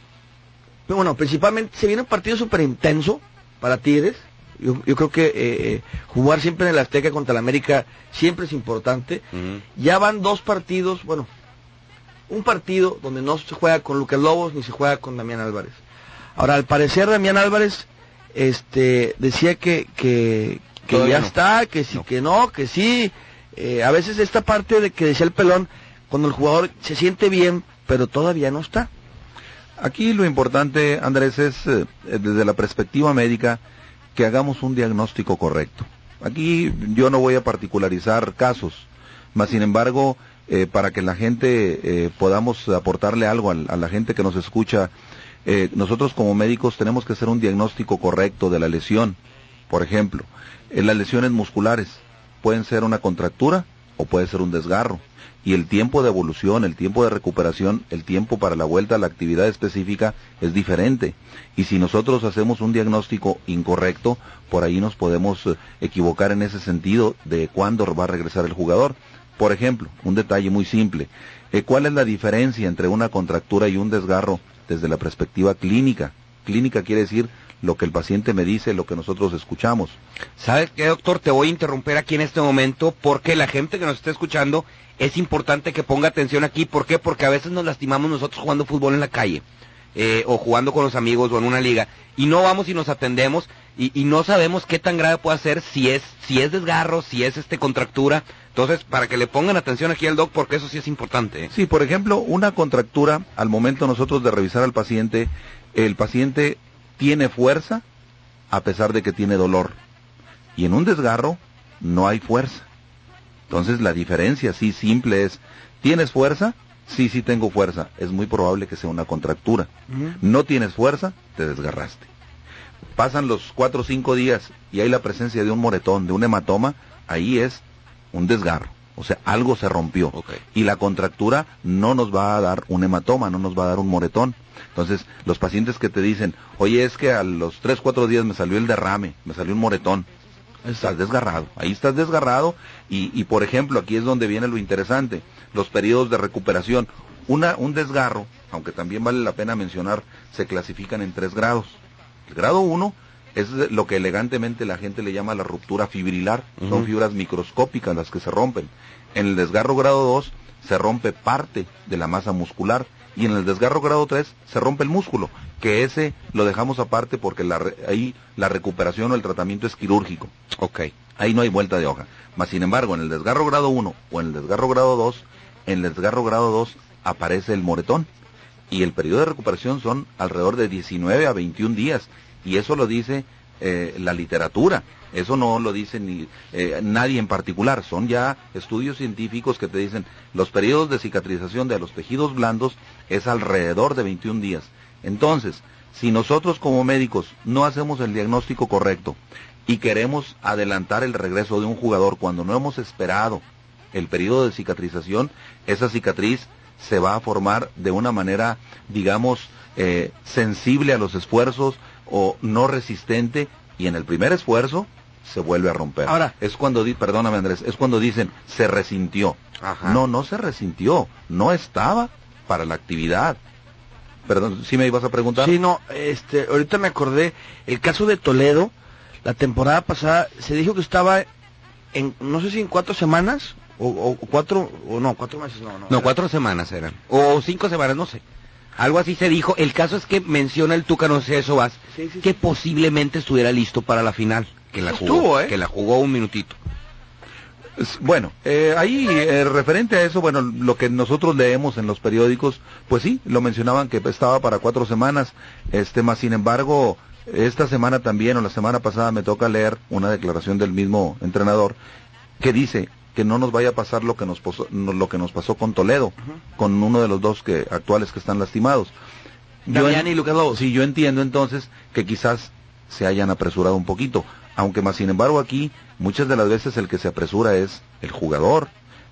pero bueno, principalmente se viene un partido súper intenso para Tigres. Yo, yo creo que eh, eh, jugar siempre en el Azteca contra el América siempre es importante. Ya van dos partidos, bueno, un partido donde no se juega con Lucas Lobos ni se juega con Damián Álvarez. Ahora, al parecer Damián Álvarez este, decía que, que, que ya no. está, que sí, que no, que sí. Eh, a veces esta parte de que decía el pelón, cuando el jugador se siente bien, pero todavía no está. Aquí lo importante, Andrés, es eh, desde la perspectiva médica que hagamos un diagnóstico correcto. Aquí yo no voy a particularizar casos, mas sin embargo, eh, para que la gente eh, podamos aportarle algo al- a, la gente que nos escucha, eh, nosotros como médicos tenemos que hacer un diagnóstico correcto de la lesión. Por ejemplo, en las lesiones musculares pueden ser una contractura o puede ser un desgarro. Y el tiempo de evolución, el tiempo de recuperación, el tiempo para la vuelta a la actividad específica es diferente. Y si nosotros hacemos un diagnóstico incorrecto, por ahí nos podemos eh, equivocar en ese sentido de cuándo va a regresar el jugador. Por ejemplo, un detalle muy simple. eh, ¿Cuál es la diferencia entre una contractura y un desgarro desde la perspectiva clínica? Clínica quiere decir lo que el paciente me dice, lo que nosotros escuchamos. ¿Sabes qué, doctor? Te voy a interrumpir aquí en este momento porque la gente que nos está escuchando es importante que ponga atención aquí. ¿Por qué? Porque a veces nos lastimamos nosotros jugando fútbol en la calle eh, o jugando con los amigos o en una liga y no vamos y nos atendemos y, y no sabemos qué tan grave puede ser si es si es desgarro, si es este contractura. Entonces, para que le pongan atención aquí al doc porque eso sí es importante. ¿eh? Sí, por ejemplo, una contractura, al momento nosotros de revisar al paciente, el paciente tiene fuerza a pesar de que tiene dolor. Y en un desgarro no hay fuerza. Entonces la diferencia sí simple es, ¿tienes fuerza? Sí, sí tengo fuerza. Es muy probable que sea una contractura. No tienes fuerza, te desgarraste. Pasan los cuatro o cinco días y hay la presencia de un moretón, de un hematoma, ahí es un desgarro. O sea, algo se rompió. Y la contractura no nos va a dar un hematoma, no nos va a dar un moretón. Entonces, los pacientes que te dicen, oye, es que a los tres, cuatro días me salió el derrame, me salió un moretón. Estás desgarrado, ahí estás desgarrado y, y, por ejemplo, aquí es donde viene lo interesante, los periodos de recuperación. Una, un desgarro, aunque también vale la pena mencionar, se clasifican en tres grados. El grado 1 es lo que elegantemente la gente le llama la ruptura fibrilar, son fibras microscópicas las que se rompen. En el desgarro grado 2 se rompe parte de la masa muscular y en el desgarro grado 3 se rompe el músculo, que ese lo dejamos aparte porque la re- ahí la recuperación o el tratamiento es quirúrgico. Ok. Ahí no hay vuelta de hoja. Mas sin embargo, en el desgarro grado 1 o en el desgarro grado 2, en el desgarro grado 2 aparece el moretón y el periodo de recuperación son alrededor de 19 a 21 días y eso lo dice eh, la literatura. Eso no lo dice ni eh, nadie en particular. Son ya estudios científicos que te dicen los periodos de cicatrización de los tejidos blandos es alrededor de 21 días. Entonces, si nosotros como médicos no hacemos el diagnóstico correcto y queremos adelantar el regreso de un jugador cuando no hemos esperado el periodo de cicatrización, esa cicatriz se va a formar de una manera, digamos, eh, sensible a los esfuerzos o no resistente y en el primer esfuerzo se vuelve a romper. Ahora- es cuando, di- perdóname Andrés, es cuando dicen se resintió. No, no se resintió, no estaba para la actividad. Perdón, ¿sí me ibas a preguntar? Sí, no, este, ahorita me acordé, el caso de Toledo, la temporada pasada, se dijo que estaba en, no sé si en cuatro semanas, o, o cuatro, o no, cuatro meses, no, no. No, cuatro semanas eran. O cinco semanas, no sé. Algo así se dijo. El caso es que menciona el Tuca, no sé eso vas, que posiblemente estuviera listo para la final. Que la jugó, Estuvo, ¿eh? que la jugó un minutito. Bueno, eh, ahí eh, referente a eso, bueno, lo que nosotros leemos en los periódicos, pues sí, lo mencionaban que estaba para cuatro semanas, este, más sin embargo, esta semana también o la semana pasada me toca leer una declaración del mismo entrenador que dice que no nos vaya a pasar lo que nos pasó, lo que nos pasó con Toledo, con uno de los dos que actuales que están lastimados. En- y Lucas Lobos. Sí, yo entiendo entonces que quizás se hayan apresurado un poquito, aunque más sin embargo aquí muchas de las veces el que se apresura es el jugador,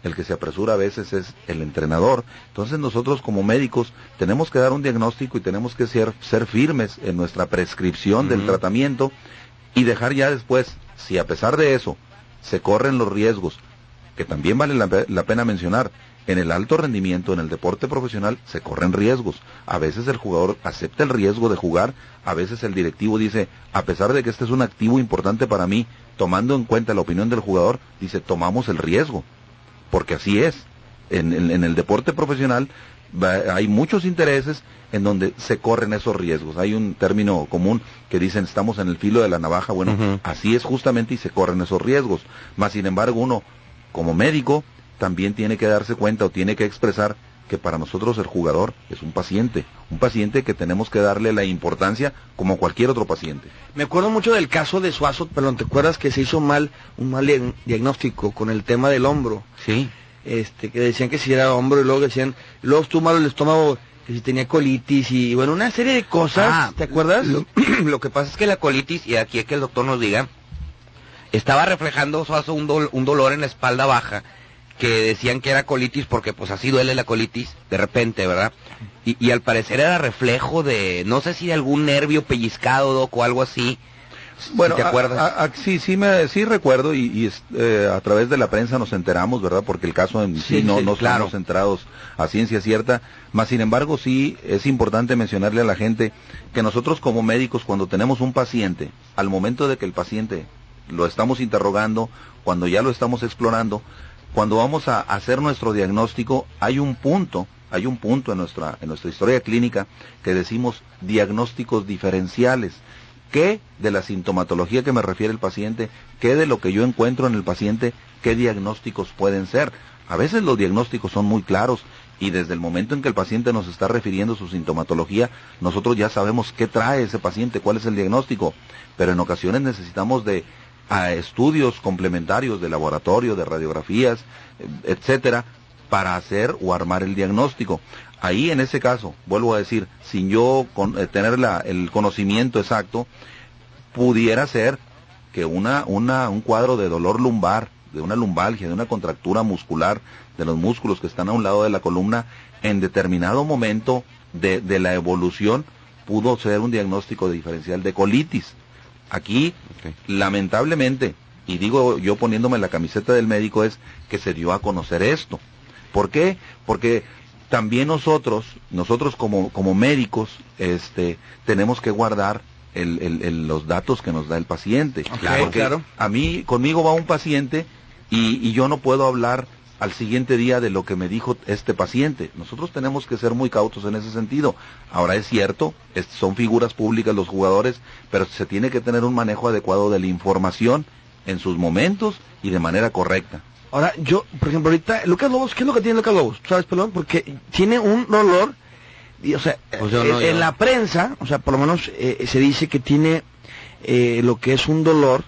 el que se apresura a veces es el entrenador. Entonces nosotros como médicos tenemos que dar un diagnóstico y tenemos que ser, ser firmes en nuestra prescripción del tratamiento y dejar ya después, si a pesar de eso se corren los riesgos, que también vale la, la pena mencionar, en el alto rendimiento, en el deporte profesional, se corren riesgos. A veces el jugador acepta el riesgo de jugar, a veces el directivo dice, a pesar de que este es un activo importante para mí, tomando en cuenta la opinión del jugador, dice, tomamos el riesgo, porque así es. En, en- en el deporte profesional va- hay muchos intereses en donde se corren esos riesgos. Hay un término común que dicen estamos en el filo de la navaja. Bueno, así es justamente y se corren esos riesgos. Más sin embargo, uno como médico también tiene que darse cuenta o tiene que expresar que para nosotros el jugador es un paciente, un paciente que tenemos que darle la importancia como cualquier otro paciente. Me acuerdo mucho del caso de Suazo, perdón, ¿te acuerdas que se hizo mal, un mal diag- diagnóstico con el tema del hombro? Sí. Este, que decían que si era hombro y luego decían, luego estuvo mal el estómago, que si tenía colitis y bueno, una serie de cosas, Ah, ¿te acuerdas? Lo, [clears throat] lo que pasa es que la colitis, y aquí es que el doctor nos diga, estaba reflejando Suazo un, dol- un dolor en la espalda baja, que decían que era colitis porque pues así duele la colitis de repente, ¿verdad? Y, y al parecer era reflejo de, no sé si de algún nervio pellizcado doc, o algo así. Bueno, te acuerdas. a- a- sí, sí, me, sí recuerdo y, y eh, a través de la prensa nos enteramos, ¿verdad? Porque el caso en sí, Sí, no, sí, no claro. estamos enterados a ciencia cierta. Más sin embargo, sí es importante mencionarle a la gente que nosotros como médicos, cuando tenemos un paciente, al momento de que el paciente lo estamos interrogando, cuando ya lo estamos explorando, cuando vamos a hacer nuestro diagnóstico, hay un punto, hay un punto en nuestra, en nuestra historia clínica que decimos diagnósticos diferenciales. ¿Qué de la sintomatología que me refiere el paciente? ¿Qué de lo que yo encuentro en el paciente? ¿Qué diagnósticos pueden ser? A veces los diagnósticos son muy claros y desde el momento en que el paciente nos está refiriendo su sintomatología, nosotros ya sabemos qué trae ese paciente, cuál es el diagnóstico. Pero en ocasiones necesitamos de a estudios complementarios de laboratorio, de radiografías, etcétera, para hacer o armar el diagnóstico. Ahí en ese caso, vuelvo a decir, sin yo con- eh, tener la- el conocimiento exacto, pudiera ser que una, una, un cuadro de dolor lumbar, de una lumbalgia, de una contractura muscular de los músculos que están a un lado de la columna, en determinado momento de, de la evolución pudo ser un diagnóstico diferencial de colitis. Aquí, lamentablemente, y digo yo poniéndome la camiseta del médico, es que se dio a conocer esto. ¿Por qué? Porque también nosotros, nosotros como, como médicos, este, tenemos que guardar el- el- el- los datos que nos da el paciente. Claro, claro. A mí, conmigo va un paciente y, y yo no puedo hablar al siguiente día de lo que me dijo este paciente. Nosotros tenemos que ser muy cautos en ese sentido. Ahora es cierto, es- son figuras públicas los jugadores, pero se tiene que tener un manejo adecuado de la información en sus momentos y de manera correcta. Ahora, yo, por ejemplo, ahorita, Lucas Lobos, ¿qué es lo que tiene Lucas Lobos? ¿Tú ¿Sabes, pelón? Porque tiene un dolor, y, o sea, Pues yo en, la prensa, o sea, por lo menos eh, se dice que tiene eh, lo que es un dolor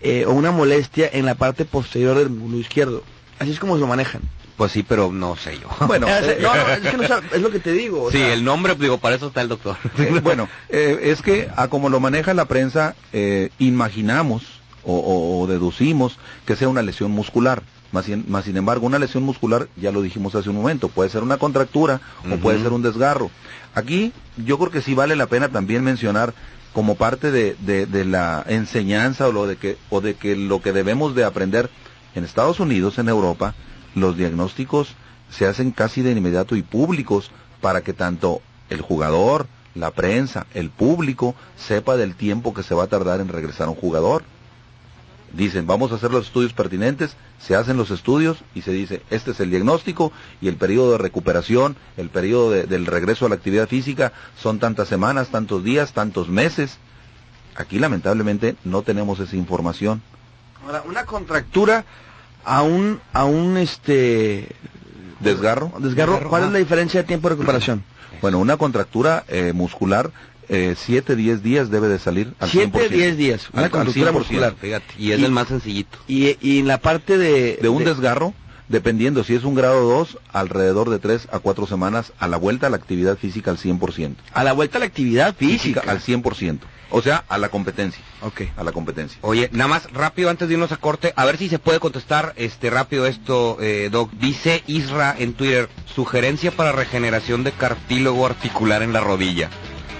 eh, o una molestia en la parte posterior del músculo izquierdo. Así es como se lo manejan. Pues sí, pero no sé yo. [laughs] Bueno, [laughs] Eh, no, no, es, que no sab- es lo que te digo. o sí, sea, el nombre, digo, para eso está el doctor. [laughs] Eh, bueno, eh, es que a como lo maneja la prensa, eh, imaginamos o, o- o deducimos que sea una lesión muscular. Más sin, más sin embargo, una lesión muscular, ya lo dijimos hace un momento, puede ser una contractura o puede ser un desgarro. Aquí yo creo que sí vale la pena también mencionar como parte de, de- de la enseñanza o, lo de que, o de que lo que debemos de aprender en Estados Unidos, en Europa, los diagnósticos se hacen casi de inmediato y públicos para que tanto el jugador, la prensa, el público sepa del tiempo que se va a tardar en regresar un jugador. Dicen, vamos a hacer los estudios pertinentes, se hacen los estudios y se dice, este es el diagnóstico y el periodo de recuperación, el periodo de- del regreso a la actividad física son tantas semanas, tantos días, tantos meses. Aquí lamentablemente no tenemos esa información. Ahora, una contractura a un, a un este ¿Desgarro? desgarro, ¿cuál es la diferencia de tiempo de recuperación? [clears throat] Bueno, una contractura eh, muscular, 7, 10 días debe de salir al 7, 100%. 10 días, una Al- contractura 100%. muscular. Fíjate, y es el más sencillito. Y, y en la parte de... De un desgarro, dependiendo si es un grado 2, alrededor de 3 a 4 semanas a la vuelta a la actividad física al 100%. A la vuelta a la actividad física. al 100%. O sea, a la competencia. Ok. A la competencia. Oye, nada más rápido antes de irnos a corte, a ver si se puede contestar este rápido esto, eh, Doc. Dice Isra en Twitter, sugerencia para regeneración de cartílago articular en la rodilla.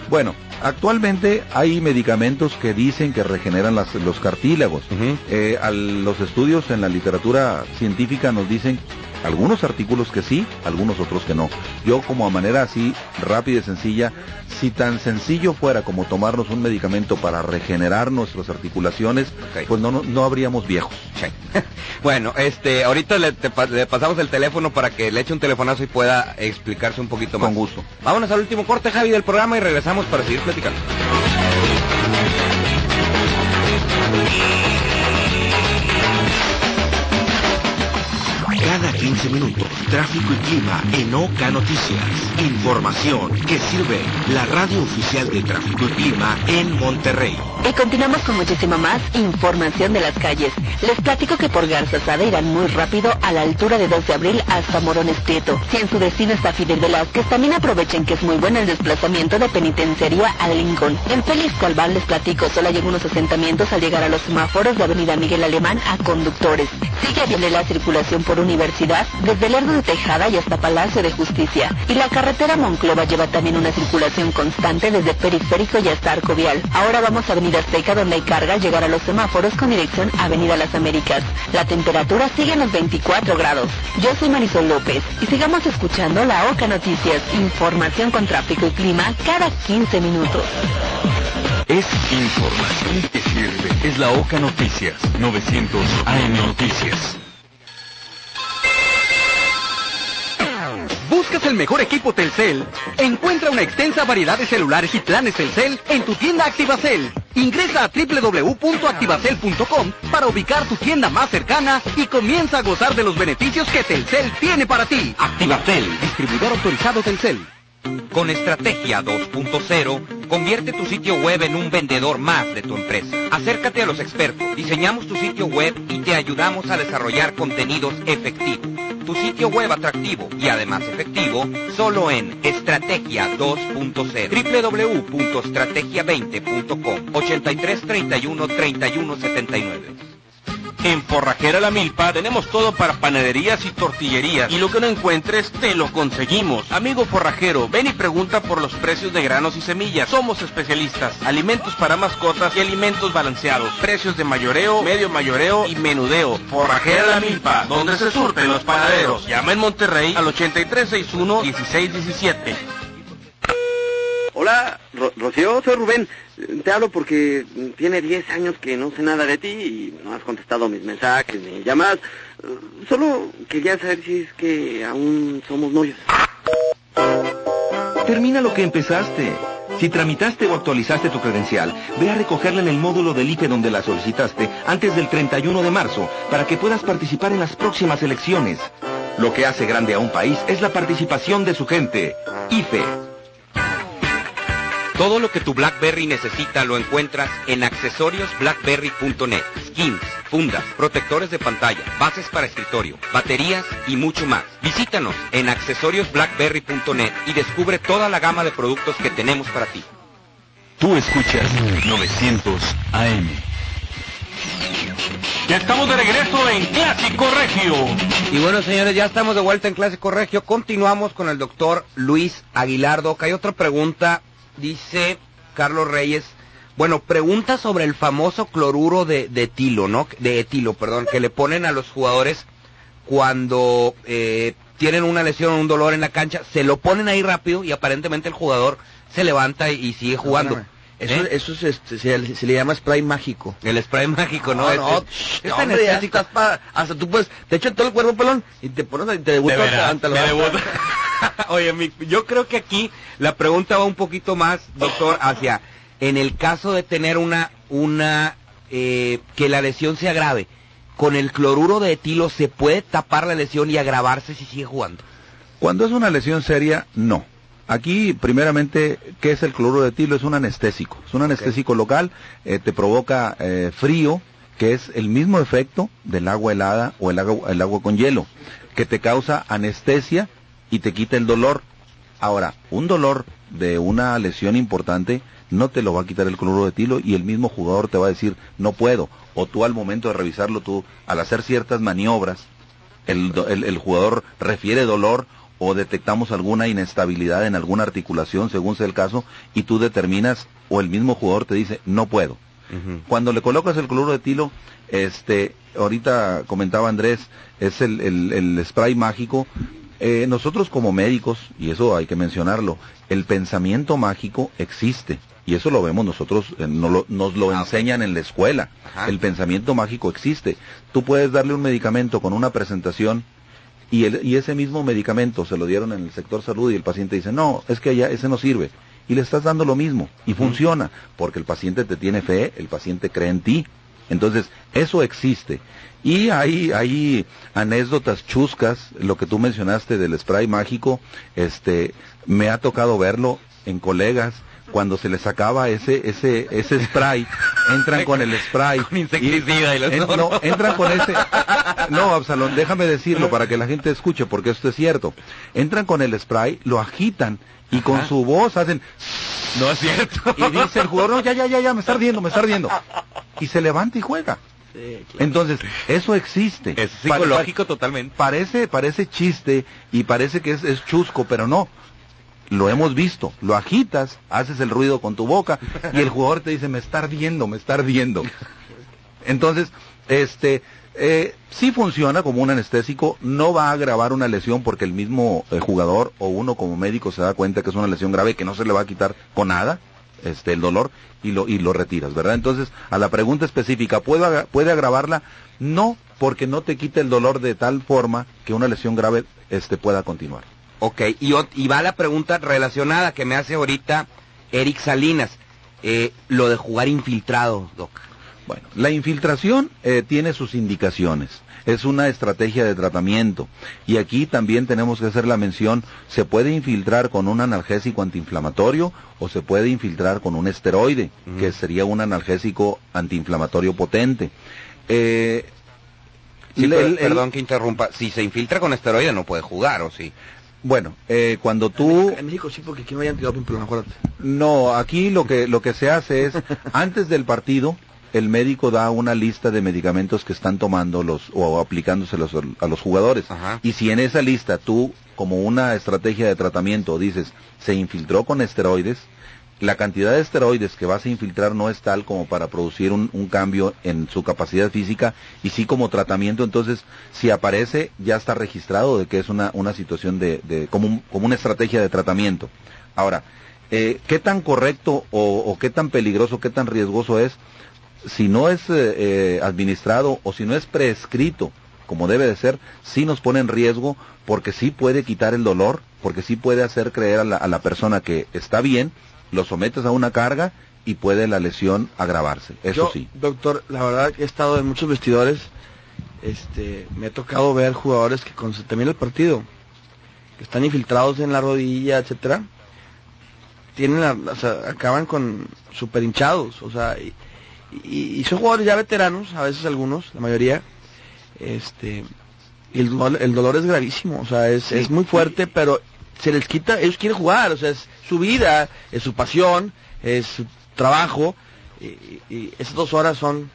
Bueno, actualmente hay medicamentos que dicen que regeneran las- los cartílagos. Eh, al- los estudios en la literatura científica nos dicen algunos artículos que sí, algunos otros que no. Yo como a manera así rápida y sencilla, si tan sencillo fuera como tomarnos un medicamento para regenerar nuestras articulaciones, pues no, no, no habríamos viejos. [laughs] Bueno, este, ahorita le, te le pasamos el teléfono para que le eche un telefonazo y pueda explicarse un poquito más. Con gusto. Vámonos al último corte, Javi, del programa y regresamos para seguir platicando. 15 minutos, tráfico y clima en Oca Noticias. Información que sirve la radio oficial de tráfico y clima en Monterrey. Y continuamos con muchísima más información de las calles. Les platico que por Garzazada irán muy rápido a la altura de 2 de abril hasta Morones Prieto. Si en su destino está Fidel Velázquez, también aprovechen que es muy bueno el desplazamiento de penitenciaría a Lincoln. En Félix Calván les platico, solo hay algunos asentamientos al llegar a los semáforos de Avenida Miguel Alemán a conductores. Sigue viable la circulación por Universidad desde Lerdo de Tejada y hasta Palacio de Justicia. Y la carretera Monclova lleva también una circulación constante desde Periférico y hasta Arco Vial. Ahora vamos a Avenida Azteca donde hay carga llegar a los semáforos con dirección a Avenida Las Américas. La temperatura sigue en los 24 grados. Yo soy Marisol López y sigamos escuchando la OCA Noticias, información con tráfico y clima cada 15 minutos. Es información que sirve. Es la OCA Noticias. 900 AM Noticias. ¿Buscas el mejor equipo Telcel? Encuentra una extensa variedad de celulares y planes Telcel en tu tienda Activacel. Ingresa a www.activacel.com para ubicar tu tienda más cercana y comienza a gozar de los beneficios que Telcel tiene para ti. Activacel, distribuidor autorizado Telcel. Con Estrategia 2.0, convierte tu sitio web en un vendedor más de tu empresa. Acércate a los expertos, diseñamos tu sitio web y te ayudamos a desarrollar contenidos efectivos. Tu sitio web atractivo y además efectivo, solo en Estrategia 2.0. www.estrategia20.com 83 31 31 79. En Forrajera La Milpa tenemos todo para panaderías y tortillerías. Y lo que no encuentres, te lo conseguimos. Amigo forrajero, ven y pregunta por los precios de granos y semillas. Somos especialistas. Alimentos para mascotas y alimentos balanceados. Precios de mayoreo, medio mayoreo y menudeo. Forrajera La Milpa, donde se surten los panaderos. Llama en Monterrey al 8361-1617. Hola, Ro- Rocío, soy Rubén. Te hablo porque tiene 10 años que no sé nada de ti y no has contestado mis mensajes ni llamadas. Solo quería saber si es que aún somos novios. Termina lo que empezaste. Si tramitaste o actualizaste tu credencial, ve a recogerla en el módulo del IFE donde la solicitaste antes del 31 de marzo para que puedas participar en las próximas elecciones. Lo que hace grande a un país es la participación de su gente. IFE. Todo lo que tu BlackBerry necesita lo encuentras en accesoriosblackberry.net. Skins, fundas, protectores de pantalla, bases para escritorio, baterías y mucho más. Visítanos en accesoriosblackberry.net y descubre toda la gama de productos que tenemos para ti. Tú escuchas 900 AM. Ya estamos de regreso en Clásico Regio. Y bueno, señores, ya estamos de vuelta en Clásico Regio. Continuamos con el doctor Luis Aguilardo. Acá hay otra pregunta. Dice Carlos Reyes. Bueno, pregunta sobre el famoso cloruro de, de etilo, ¿no? De etilo, perdón, que le ponen a los jugadores cuando eh, tienen una lesión o un dolor en la cancha. Se lo ponen ahí rápido y aparentemente el jugador se levanta y, y sigue jugando. Eso, ¿Eh? eso es, este, se, se le llama spray mágico. El spray mágico, ¿no? No, Es- no, es- shh, es no, hombre, ya anestésico. estás pa- hasta tú puedes, te echan todo el cuerpo pelón y te pones y te debutas ante. [laughs] Oye, mi- yo creo que aquí la pregunta va un poquito más, doctor, hacia en el caso de tener una una eh, que la lesión se agrave, con el cloruro de etilo se puede tapar la lesión y agravarse si sigue jugando. Cuando es una lesión seria, no. Aquí, primeramente, ¿qué es el cloruro de etilo? Es un anestésico. Es un anestésico local, eh, te provoca eh, frío, que es el mismo efecto del agua helada o el agua, el agua con hielo, que te causa anestesia y te quita el dolor. Ahora, un dolor de una lesión importante no te lo va a quitar el cloruro de etilo y el mismo jugador te va a decir, no puedo. O tú al momento de revisarlo, tú, al hacer ciertas maniobras, el, el- el jugador refiere dolor o detectamos alguna inestabilidad en alguna articulación, según sea el caso, y tú determinas, o el mismo jugador te dice, no puedo. Cuando le colocas el cloruro de etilo, este, ahorita comentaba Andrés, es el, el- el spray mágico. Eh, nosotros como médicos, y eso hay que mencionarlo, el pensamiento mágico existe. Y eso lo vemos nosotros, eh, no lo- nos lo enseñan en la escuela. El pensamiento mágico existe. Tú puedes darle un medicamento con una presentación y, el- y ese mismo medicamento se lo dieron en el sector salud y el paciente dice, no, es que ya ese no sirve. Y le estás dando lo mismo y funciona, porque el paciente te tiene fe, el paciente cree en ti. Entonces, eso existe. Y hay, hay anécdotas chuscas, lo que tú mencionaste del spray mágico, este, me ha tocado verlo en colegas, cuando se les acaba ese, ese, ese spray, entran con el spray. insecticida y los en- no, entran con ese, no, Absalón, déjame decirlo para que la gente escuche, porque esto es cierto. Entran con el spray, lo agitan y con su voz hacen... No es cierto. Y dice el jugador, no, ya, ya, ya, ya, me está ardiendo, me está ardiendo. Y se levanta y juega. Entonces, eso existe. Es pa- psicológico totalmente. Parece, parece chiste y parece que es, es chusco, pero no. Lo hemos visto. Lo agitas, haces el ruido con tu boca y el jugador te dice, me está ardiendo, me está ardiendo. Entonces, este, eh, sí funciona como un anestésico, no va a agravar una lesión porque el mismo eh, jugador o uno como médico se da cuenta que es una lesión grave que no se le va a quitar con nada, este, el dolor y lo, y lo retiras, ¿verdad? Entonces, a la pregunta específica, ¿puedo ¿puede agravarla? No, porque no te quita el dolor de tal forma que una lesión grave, este, pueda continuar. Ok, y, va la pregunta relacionada que me hace ahorita Eric Salinas. Eh, lo de jugar infiltrado, Doc. Bueno, la infiltración eh, tiene sus indicaciones. Es una estrategia de tratamiento. Y aquí también tenemos que hacer la mención, se puede infiltrar con un analgésico antiinflamatorio o se puede infiltrar con un esteroide, que sería un analgésico antiinflamatorio potente. Eh, Sí, el- pero- el- el- perdón que interrumpa. Si se infiltra con esteroide no puede jugar, ¿o sí? Bueno, eh, cuando tú... En México sí, porque aquí no hay antidoping, pero acuérdate. No, aquí lo que lo que se hace es [laughs] antes del partido el médico da una lista de medicamentos que están tomando los o aplicándoselos a los jugadores. Y si en esa lista tú como una estrategia de tratamiento dices se infiltró con esteroides, la cantidad de esteroides que vas a infiltrar no es tal como para producir un, un cambio en su capacidad física y sí como tratamiento, entonces si aparece ya está registrado de que es una, una situación de, de como, un- como una estrategia de tratamiento. Ahora, eh, ¿qué tan correcto o, o qué tan peligroso, qué tan riesgoso es? Si no es eh, eh, administrado o si no es prescrito como debe de ser, sí nos pone en riesgo porque sí puede quitar el dolor, porque sí puede hacer creer a la, a la persona que está bien, lo sometes a una carga y puede la lesión agravarse. Eso Yo, sí. Doctor, la verdad que he estado en muchos vestidores, este, me ha tocado ver jugadores que cuando se termina el partido, que están infiltrados en la rodilla, etcétera, tienen, la- o sea, acaban con super hinchados, o sea, y, y- y son jugadores ya veteranos, a veces algunos, la mayoría, este, y el dolor, el dolor es gravísimo, o sea, es, es muy fuerte, pero se les quita, ellos quieren jugar, o sea, es su vida, es su pasión, es su trabajo, y, y- esas dos horas son...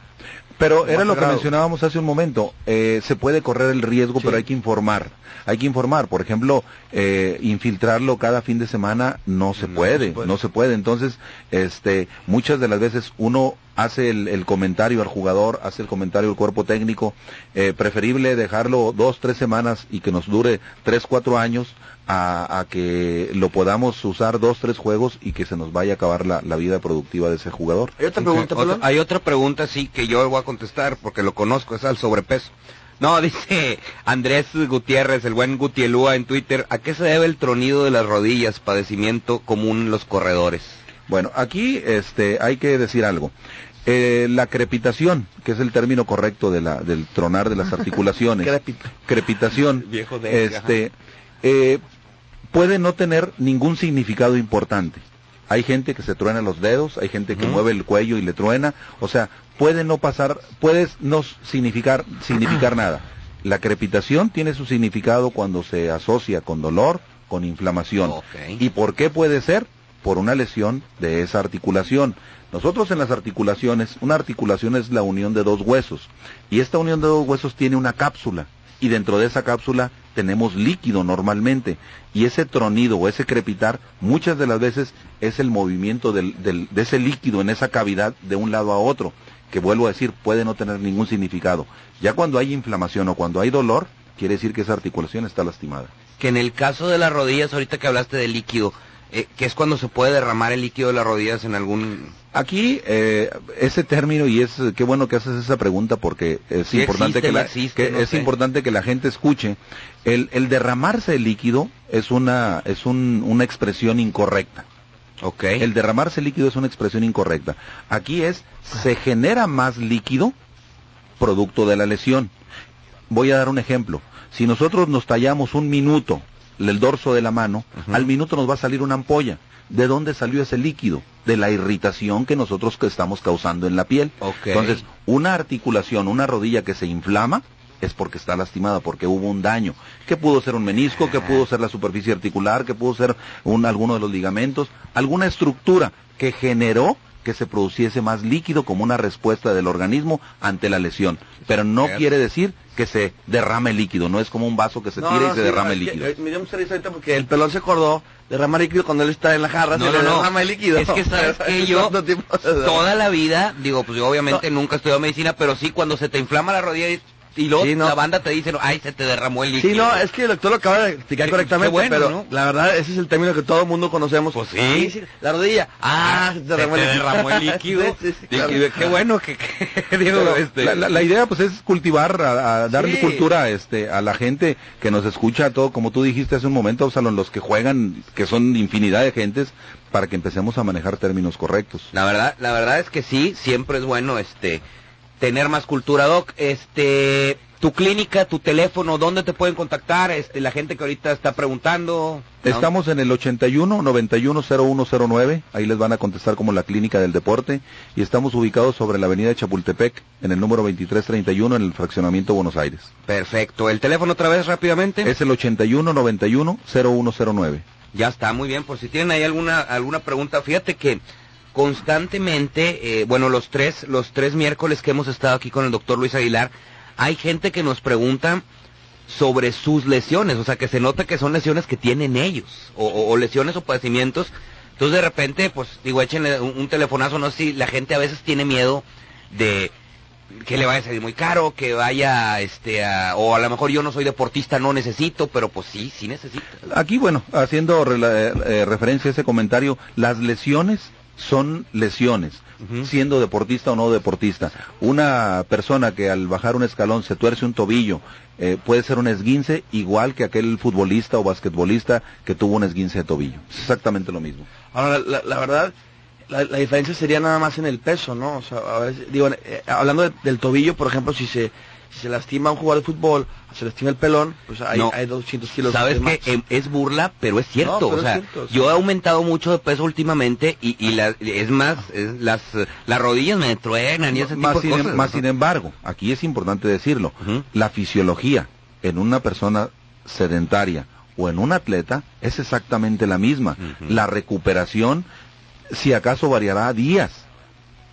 Pero era lo que mencionábamos hace un momento. eh, se puede correr el riesgo, pero hay que informar. Hay que informar. Por ejemplo, eh, infiltrarlo cada fin de semana no se puede, no se puede. Entonces, este, muchas de las veces uno hace el, el comentario al jugador, hace el comentario al cuerpo técnico. eh, preferible dejarlo dos, tres semanas y que nos dure tres, cuatro años a, a que lo podamos usar dos, tres juegos y que se nos vaya a acabar la, la vida productiva de ese jugador. ¿Hay otra pregunta, Otra- Pelón? hay otra pregunta, sí, que yo voy a contestar porque lo conozco, es al sobrepeso. No, [laughs] dice Andrés Gutiérrez, el buen Gutielúa en Twitter, ¿a qué se debe el tronido de las rodillas, padecimiento común en los corredores? Bueno, aquí este, hay que decir algo. Eh, la crepitación, que es el término correcto de la, del tronar de las [laughs] articulaciones, crepitación, [laughs] Viejo de- este, eh, puede no tener ningún significado importante. Hay gente que se truena los dedos, hay gente que mueve el cuello y le truena, o sea, puede no pasar, puede no significar, significar [clears throat] nada. La crepitación tiene su significado cuando se asocia con dolor, con inflamación. ¿Y por qué puede ser? Por una lesión de esa articulación. Nosotros en las articulaciones, una articulación es la unión de dos huesos y esta unión de dos huesos tiene una cápsula y dentro de esa cápsula tenemos líquido normalmente y ese tronido o ese crepitar muchas de las veces es el movimiento del- del- de ese líquido en esa cavidad de un lado a otro que vuelvo a decir puede no tener ningún significado. Ya cuando hay inflamación o cuando hay dolor quiere decir que esa articulación está lastimada. Que en el caso de las rodillas, ahorita que hablaste de líquido, eh, que es cuando se puede derramar el líquido de las rodillas en algún... Aquí, eh, ese término, y es qué bueno que haces esa pregunta porque es Sí importante existe, que, la, existe, que no es sé. importante que la gente escuche. El, el derramarse el líquido es una, es un- una expresión incorrecta. Okay. El derramarse el líquido es una expresión incorrecta. Aquí es, se genera más líquido producto de la lesión. Voy a dar un ejemplo. Si nosotros nos tallamos un minuto el dorso de la mano, al minuto nos va a salir una ampolla. ¿De dónde salió ese líquido? De la irritación que nosotros que estamos causando en la piel. Entonces, una articulación, una rodilla que se inflama, es porque está lastimada, porque hubo un daño. Que pudo ser un menisco, que pudo ser la superficie articular, que pudo ser un, alguno de los ligamentos, alguna estructura que generó que se produciese más líquido como una respuesta del organismo ante la lesión. Pero no quiere decir que se derrame líquido, no es como un vaso que se No, tira no, y se sí, derrame no, es que, líquido. eh, me dio mucha risa ahorita porque el pelón se acordó derramar líquido cuando él está en la jarra, No, se le derrama el líquido. Es que [laughs] sabes que yo ¿Cuánto tiempo se derrama? toda la vida, digo, pues yo obviamente nunca he estudiado medicina, pero sí cuando se te inflama la rodilla y, y luego Sí, no. la banda te dice, ay, se te derramó el líquido. Sí, no, es que el doctor lo acaba de explicar correctamente, bueno, pero ¿no? la verdad ese es el término que todo el mundo conocemos. Pues sí. la rodilla. Ah, se te derramó, se el, te derramó el líquido. [laughs] Claro. qué bueno que, que [laughs] digo, Pero este, la, la- la idea pues es cultivar, a, a darle cultura este, a la gente que nos escucha, todo como tú dijiste hace un momento, Absalón, los que juegan, que son infinidad de gentes, para que empecemos a manejar términos correctos. La verdad, la verdad es que sí, siempre es bueno este tener más cultura, Doc. Este, tu clínica, tu teléfono, ¿dónde te pueden contactar? Este, la gente que ahorita está preguntando. ¿no? Estamos en el 81 91 0109, ahí les van a contestar como la clínica del deporte, y estamos ubicados sobre la avenida de Chapultepec, en el número 2331, en el fraccionamiento Buenos Aires. Perfecto. ¿El teléfono otra vez rápidamente? Es el 81 91 0109. Ya está, muy bien. Por si tienen ahí alguna alguna pregunta, fíjate que constantemente, eh, bueno, los tres los tres miércoles que hemos estado aquí con el doctor Luis Aguilar, hay gente que nos pregunta sobre sus lesiones, o sea, que se nota que son lesiones que tienen ellos, o, lesiones o padecimientos. Entonces, de repente, pues, digo, échenle un, un telefonazo, no sé si la gente a veces tiene miedo de que le vaya a salir muy caro, que vaya, este, a- o a lo mejor yo no soy deportista, no necesito, pero pues sí, sí necesito. Aquí, bueno, haciendo rela- eh, referencia a ese comentario, las lesiones son lesiones, siendo deportista o no deportista. Una persona que al bajar un escalón se tuerce un tobillo, eh, puede ser un esguince igual que aquel futbolista o basquetbolista que tuvo un esguince de tobillo. Es exactamente lo mismo. Ahora, la, la verdad, la, la diferencia sería nada más en el peso, ¿no? O sea, a veces, digo, eh, hablando de- del tobillo, por ejemplo, si se se lastima un jugador de fútbol, se lastima el pelón, pues hay, No. hay 200 kilos Sabes que em, es burla, pero es cierto. No, pero o sea, cierto, sí. yo he aumentado mucho de peso últimamente y, y la- es más, es- las, las rodillas me truenan y ese tipo más, de sin, cosas. más sin embargo, aquí es importante decirlo, la fisiología en una persona sedentaria o en un atleta es exactamente la misma. La recuperación, si acaso variará días.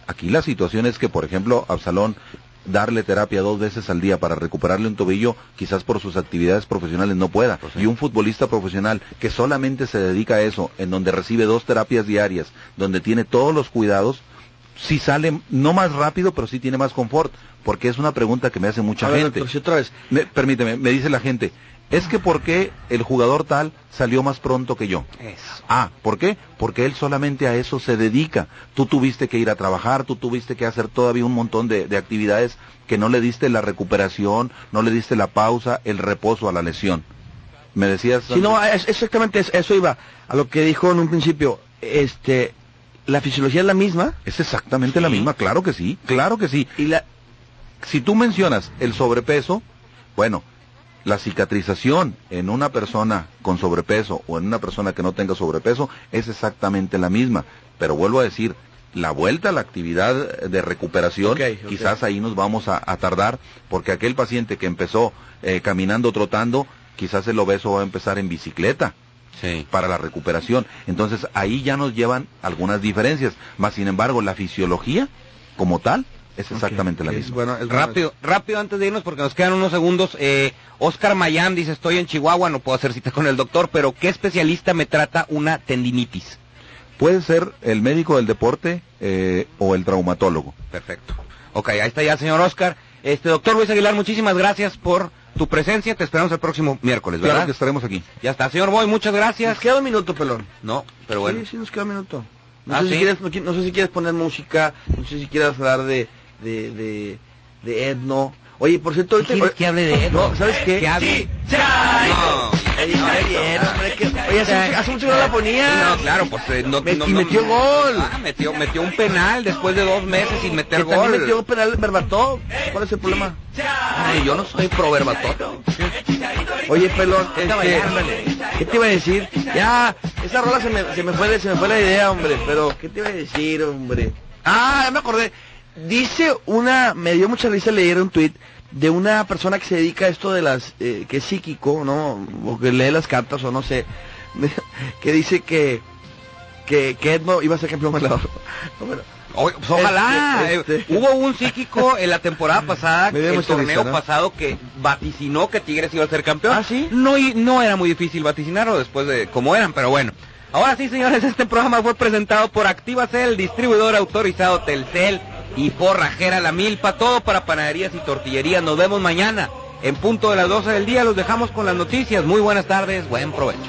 Aquí la situación es que, por ejemplo, Absalón, darle terapia dos veces al día para recuperarle un tobillo, quizás por sus actividades profesionales no pueda. Y un futbolista profesional que solamente se dedica a eso, en donde recibe dos terapias diarias, donde tiene todos los cuidados, sí sale no más rápido, pero sí tiene más confort, porque es una pregunta que me hace mucha A ver, gente. doctor, si otra vez. Me- permíteme, me dice la gente, es que ¿por qué el jugador tal salió más pronto que yo? Ah, ¿por qué? Porque él solamente a eso se dedica. Tú tuviste que ir a trabajar, tú tuviste que hacer todavía un montón de, de actividades que no le diste la recuperación, no le diste la pausa, el reposo a la lesión. Me decías... Sí, no, es- exactamente es- eso iba a lo que dijo en un principio. Este, la fisiología es la misma. Es exactamente la misma, claro que sí, claro que sí. Y la... Si tú mencionas el sobrepeso, bueno, la cicatrización en una persona con sobrepeso o en una persona que no tenga sobrepeso es exactamente la misma. Pero vuelvo a decir, la vuelta a la actividad de recuperación, quizás ahí nos vamos a, a tardar, porque aquel paciente que empezó eh, caminando, trotando, quizás el obeso va a empezar en bicicleta para la recuperación. Entonces ahí ya nos llevan algunas diferencias. Más sin embargo, la fisiología como tal es exactamente la misma. Bueno, Rápido, rápido antes de irnos porque nos quedan unos segundos. Eh, Oscar Mayam dice, estoy en Chihuahua, no puedo hacer cita con el doctor, pero ¿qué especialista me trata una tendinitis? Puede ser el médico del deporte eh, o el traumatólogo. Perfecto. Ok, ahí está ya el señor Oscar. Este, doctor Luis Aguilar, muchísimas gracias por tu presencia. Te esperamos el próximo miércoles, ¿verdad? Claro que estaremos aquí. Ya está, señor Boy, muchas gracias. Nos queda un minuto, pelón. No, pero bueno. Sí, sí, nos queda un minuto. No, Ah, sé, si quieres, no, no sé si quieres poner música, no sé si quieres hablar de, de, de, de Edno. Oye, por cierto, ahorita... ¿Quieres que hable de Edno? No, ¿sabes qué? Que hable. No. Oye, está bien, hombre, que- Oye, hace, mucho- que no la ponía. No, claro, pues eh, no, Met- no- y no- metió gol. Ah, metió, metió un penal después de dos meses sin meter Que gol. también metió un penal Berbatov. ¿Cuál es el problema? Ay, yo no soy pro Berbatov. Oye, pelón, este. ¿qué te iba a decir? Ya, esa rola se me, se me fue, de- se me fue la idea, hombre, pero ¿qué te iba a decir, hombre? Ah, ya me acordé. Dice una, me dio mucha risa leer un tweet de una persona que se dedica a esto de las, eh, que es psíquico, ¿no? O que lee las cartas o no sé, [laughs] que dice que, que, que Edmo iba a ser campeón [laughs] bueno. Oye, pues, ojalá. Este, eh, este. Hubo un psíquico en la temporada pasada, [laughs] el torneo pasado, que vaticinó que Tigres iba a ser campeón. ¿Ah, sí? No, y no era muy difícil vaticinarlo después de cómo eran, pero bueno. Ahora sí, señores, este programa fue presentado por Activacel, distribuidor autorizado Telcel y Forrajera La Milpa, todo para panaderías y tortillerías. Nos vemos mañana en punto de las 12 del día. Los dejamos con las noticias. Muy buenas tardes, buen provecho.